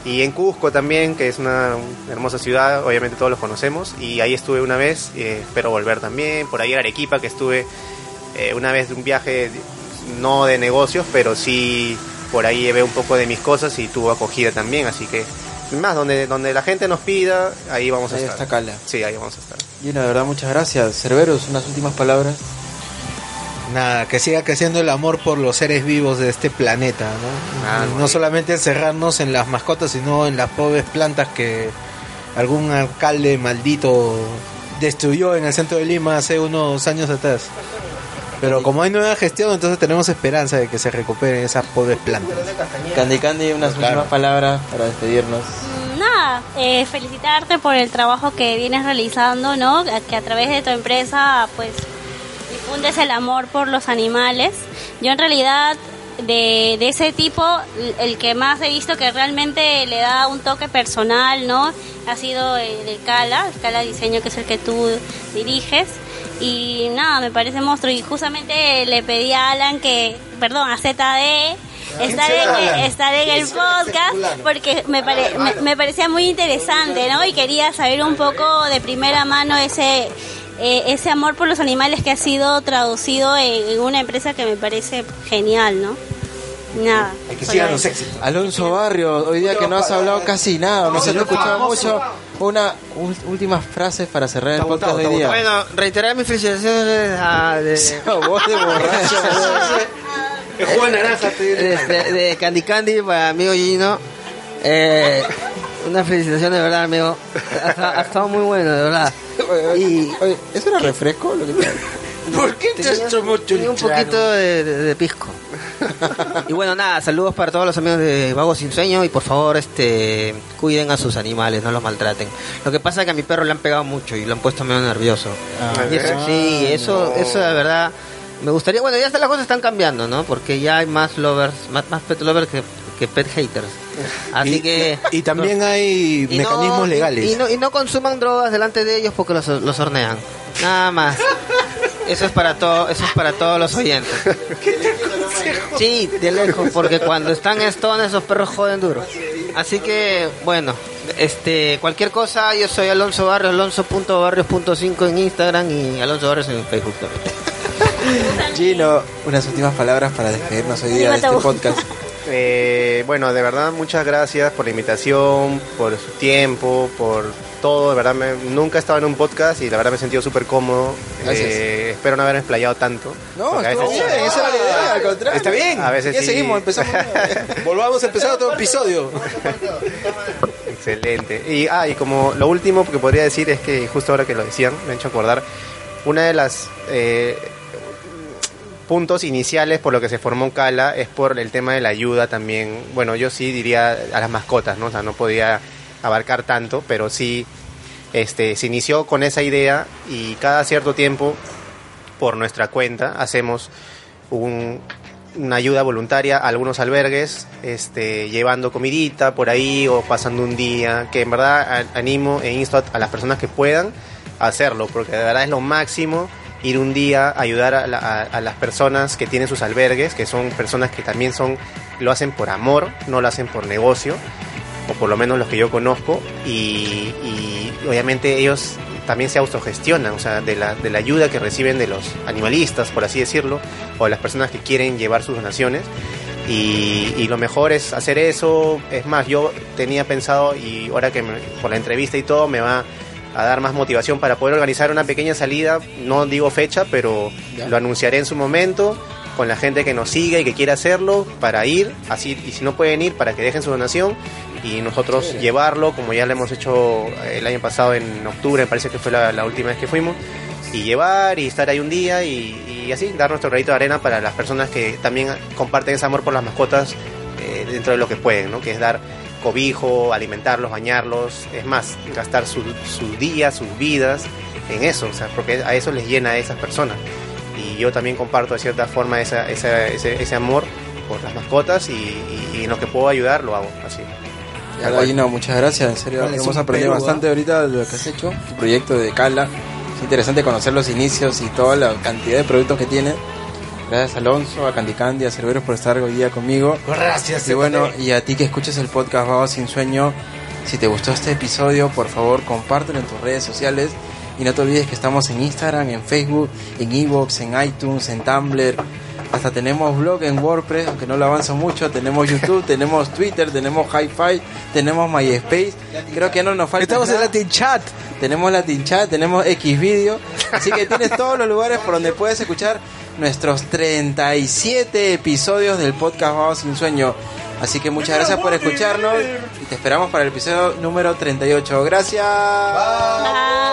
Y en Cusco también, que es una hermosa ciudad, obviamente todos los conocemos. Y ahí estuve una vez, eh, espero volver también. Por ahí en Arequipa, que estuve eh, una vez de un viaje, no de negocios, pero sí por ahí llevé un poco de mis cosas y tuvo acogida también. Así que, más, donde, donde la gente nos pida, ahí vamos a Ahí estar. está Cala. Sí, ahí vamos a estar. Gino, de verdad, muchas gracias. Cerveros, unas últimas palabras. Nada, que siga creciendo el amor por los seres vivos de este planeta, ¿no? Ah, no solamente encerrarnos en las mascotas, sino en las pobres plantas que algún alcalde maldito destruyó en el centro de Lima hace unos años atrás. Pero como hay nueva gestión, entonces tenemos esperanza de que se recuperen esas pobres plantas. Candy Candy, unas Claro. últimas palabras para despedirnos. Nada, eh, felicitarte por el trabajo que vienes realizando, ¿no? Que a través de tu empresa, pues, difundes el amor por los animales. Yo en realidad, de, de ese tipo, el- el que más he visto que realmente le da un toque personal, ¿no? Ha sido el de Cala, el Cala Diseño, que es el que tú diriges. Y nada, me parece monstruo. Y justamente le pedí a Alan que, perdón, a ZD, estar en, estar en el podcast porque me, pare- me, me parecía muy interesante, ¿no? Y quería saber un poco de primera mano ese eh, ese amor por los animales que ha sido traducido en, en una empresa que me parece genial, ¿no? Nada. que solo sigan los éxitos. Alonso Barrio, hoy día que no has hablado casi nada, no se te ha escuchado mucho. Una últimas frases para cerrar el podcast de hoy día. Bueno, reiterar mis felicitaciones a, de, Voz de borracho. De naranja te de- de Candy Candy para amigo Gino. Eh, una felicitación de verdad, amigo. Ha, ha estado muy bueno, de verdad. Y Oye, ¿eso era refresco? Lo que. ¿Por qué te has tomado tenía un poquito de, de- de pisco. Y bueno, nada, saludos para todos los amigos de Vago Sin Sueño y por favor, este, cuiden a sus animales, no los maltraten. Lo que pasa es que a mi perro le han pegado mucho y lo han puesto medio nervioso. Y eso, sí, eso, eso de verdad me gustaría, bueno, ya las cosas están cambiando, ¿no? Porque ya hay más lovers, más, más pet lovers que, que pet haters. Así y, que y también hay y no- mecanismos y- legales. Y, no, y no consuman drogas delante de ellos porque los, los hornean. Nada más. Eso es para todo, eso es para todos los oyentes. Sí, de lejos, porque cuando están en Stone esos perros joden duro. Así que, bueno, este, cualquier cosa, yo soy Alonso Barrios, alonso.barrios.5 en Instagram y Alonso Barrios en Facebook también. Gino, unas últimas palabras para despedirnos hoy día de este podcast. Eh, bueno, de verdad, muchas gracias por la invitación, por su tiempo, por todo. De verdad, me- nunca he estado en un podcast y la verdad me he sentido súper cómodo. Eh, espero no haberme explayado tanto. No, estuvo veces- bien, esa era la idea, al contrario. Está bien. A veces ya sí. seguimos, empezamos. Volvamos a empezar otro episodio. Excelente. Y, ah, y como lo último que podría decir es que justo ahora que lo decían, me han hecho acordar, una de las eh, puntos iniciales por lo que se formó Cala es por el tema de la ayuda también. Bueno, yo sí diría a las mascotas, ¿no? O sea, no podía abarcar tanto, pero sí este, se inició con esa idea y cada cierto tiempo, por nuestra cuenta, hacemos un, una ayuda voluntaria a algunos albergues, este, llevando comidita por ahí o pasando un día, que en verdad animo e insto a las personas que puedan a hacerlo, porque de verdad es lo máximo ir un día a ayudar a, la- las personas que tienen sus albergues, que son personas que también son, lo hacen por amor, no lo hacen por negocio, o por lo menos los que yo conozco, y, obviamente ellos también se autogestionan, o sea, de la, ayuda que reciben de los animalistas, por así decirlo, o de las personas que quieren llevar sus donaciones. Y, lo mejor es hacer eso. Es más, yo tenía pensado, y ahora que por la entrevista y todo, me va a dar más motivación para poder organizar una pequeña salida. No digo fecha, pero lo anunciaré en su momento con la gente que nos siga y que quiera hacerlo para ir, así y si no pueden ir para que dejen su donación y nosotros llevarlo como ya lo hemos hecho eh, el año pasado en octubre, me parece que fue la, la última vez que fuimos y llevar y estar ahí un día y, y así dar nuestro granito de arena para las personas que también comparten ese amor por las mascotas eh, dentro de lo que pueden, ¿no? que es dar cobijo, alimentarlos, bañarlos, es más, gastar su, su día, sus vidas en eso, o sea, porque a eso les llena a esas personas. Y yo también comparto de cierta forma esa, esa- ese, ese amor por las mascotas y, y- y en lo que puedo ayudar lo hago, así. Ya, Gallino, muchas gracias, en serio. Vale, hemos aprendido bastante ahorita de lo que has hecho, tu proyecto de Cala. Es interesante conocer los inicios y toda la cantidad de productos que tiene. Gracias Alonso, a Candy, a Cerveros por estar hoy día conmigo. Gracias. Y bueno, y a ti que escuchas el podcast Vago Sin Sueño, si te gustó este episodio, por favor compártelo en tus redes sociales. Y no te olvides que estamos en Instagram, en Facebook, en Evox, en iTunes, en Tumblr. Hasta tenemos blog en WordPress, aunque no lo avanzo mucho. Tenemos YouTube, tenemos Twitter, tenemos Hi-Fi, tenemos MySpace. Creo que no nos falta. Estamos en nada. Latin Chat. Tenemos Latin Chat, tenemos Xvideo. Así que tienes todos los lugares por donde puedes escuchar nuestros 37 episodios del podcast Vamos Sin Sueño. Así que muchas gracias por escucharnos y te esperamos para el episodio número 38. Gracias. Bye.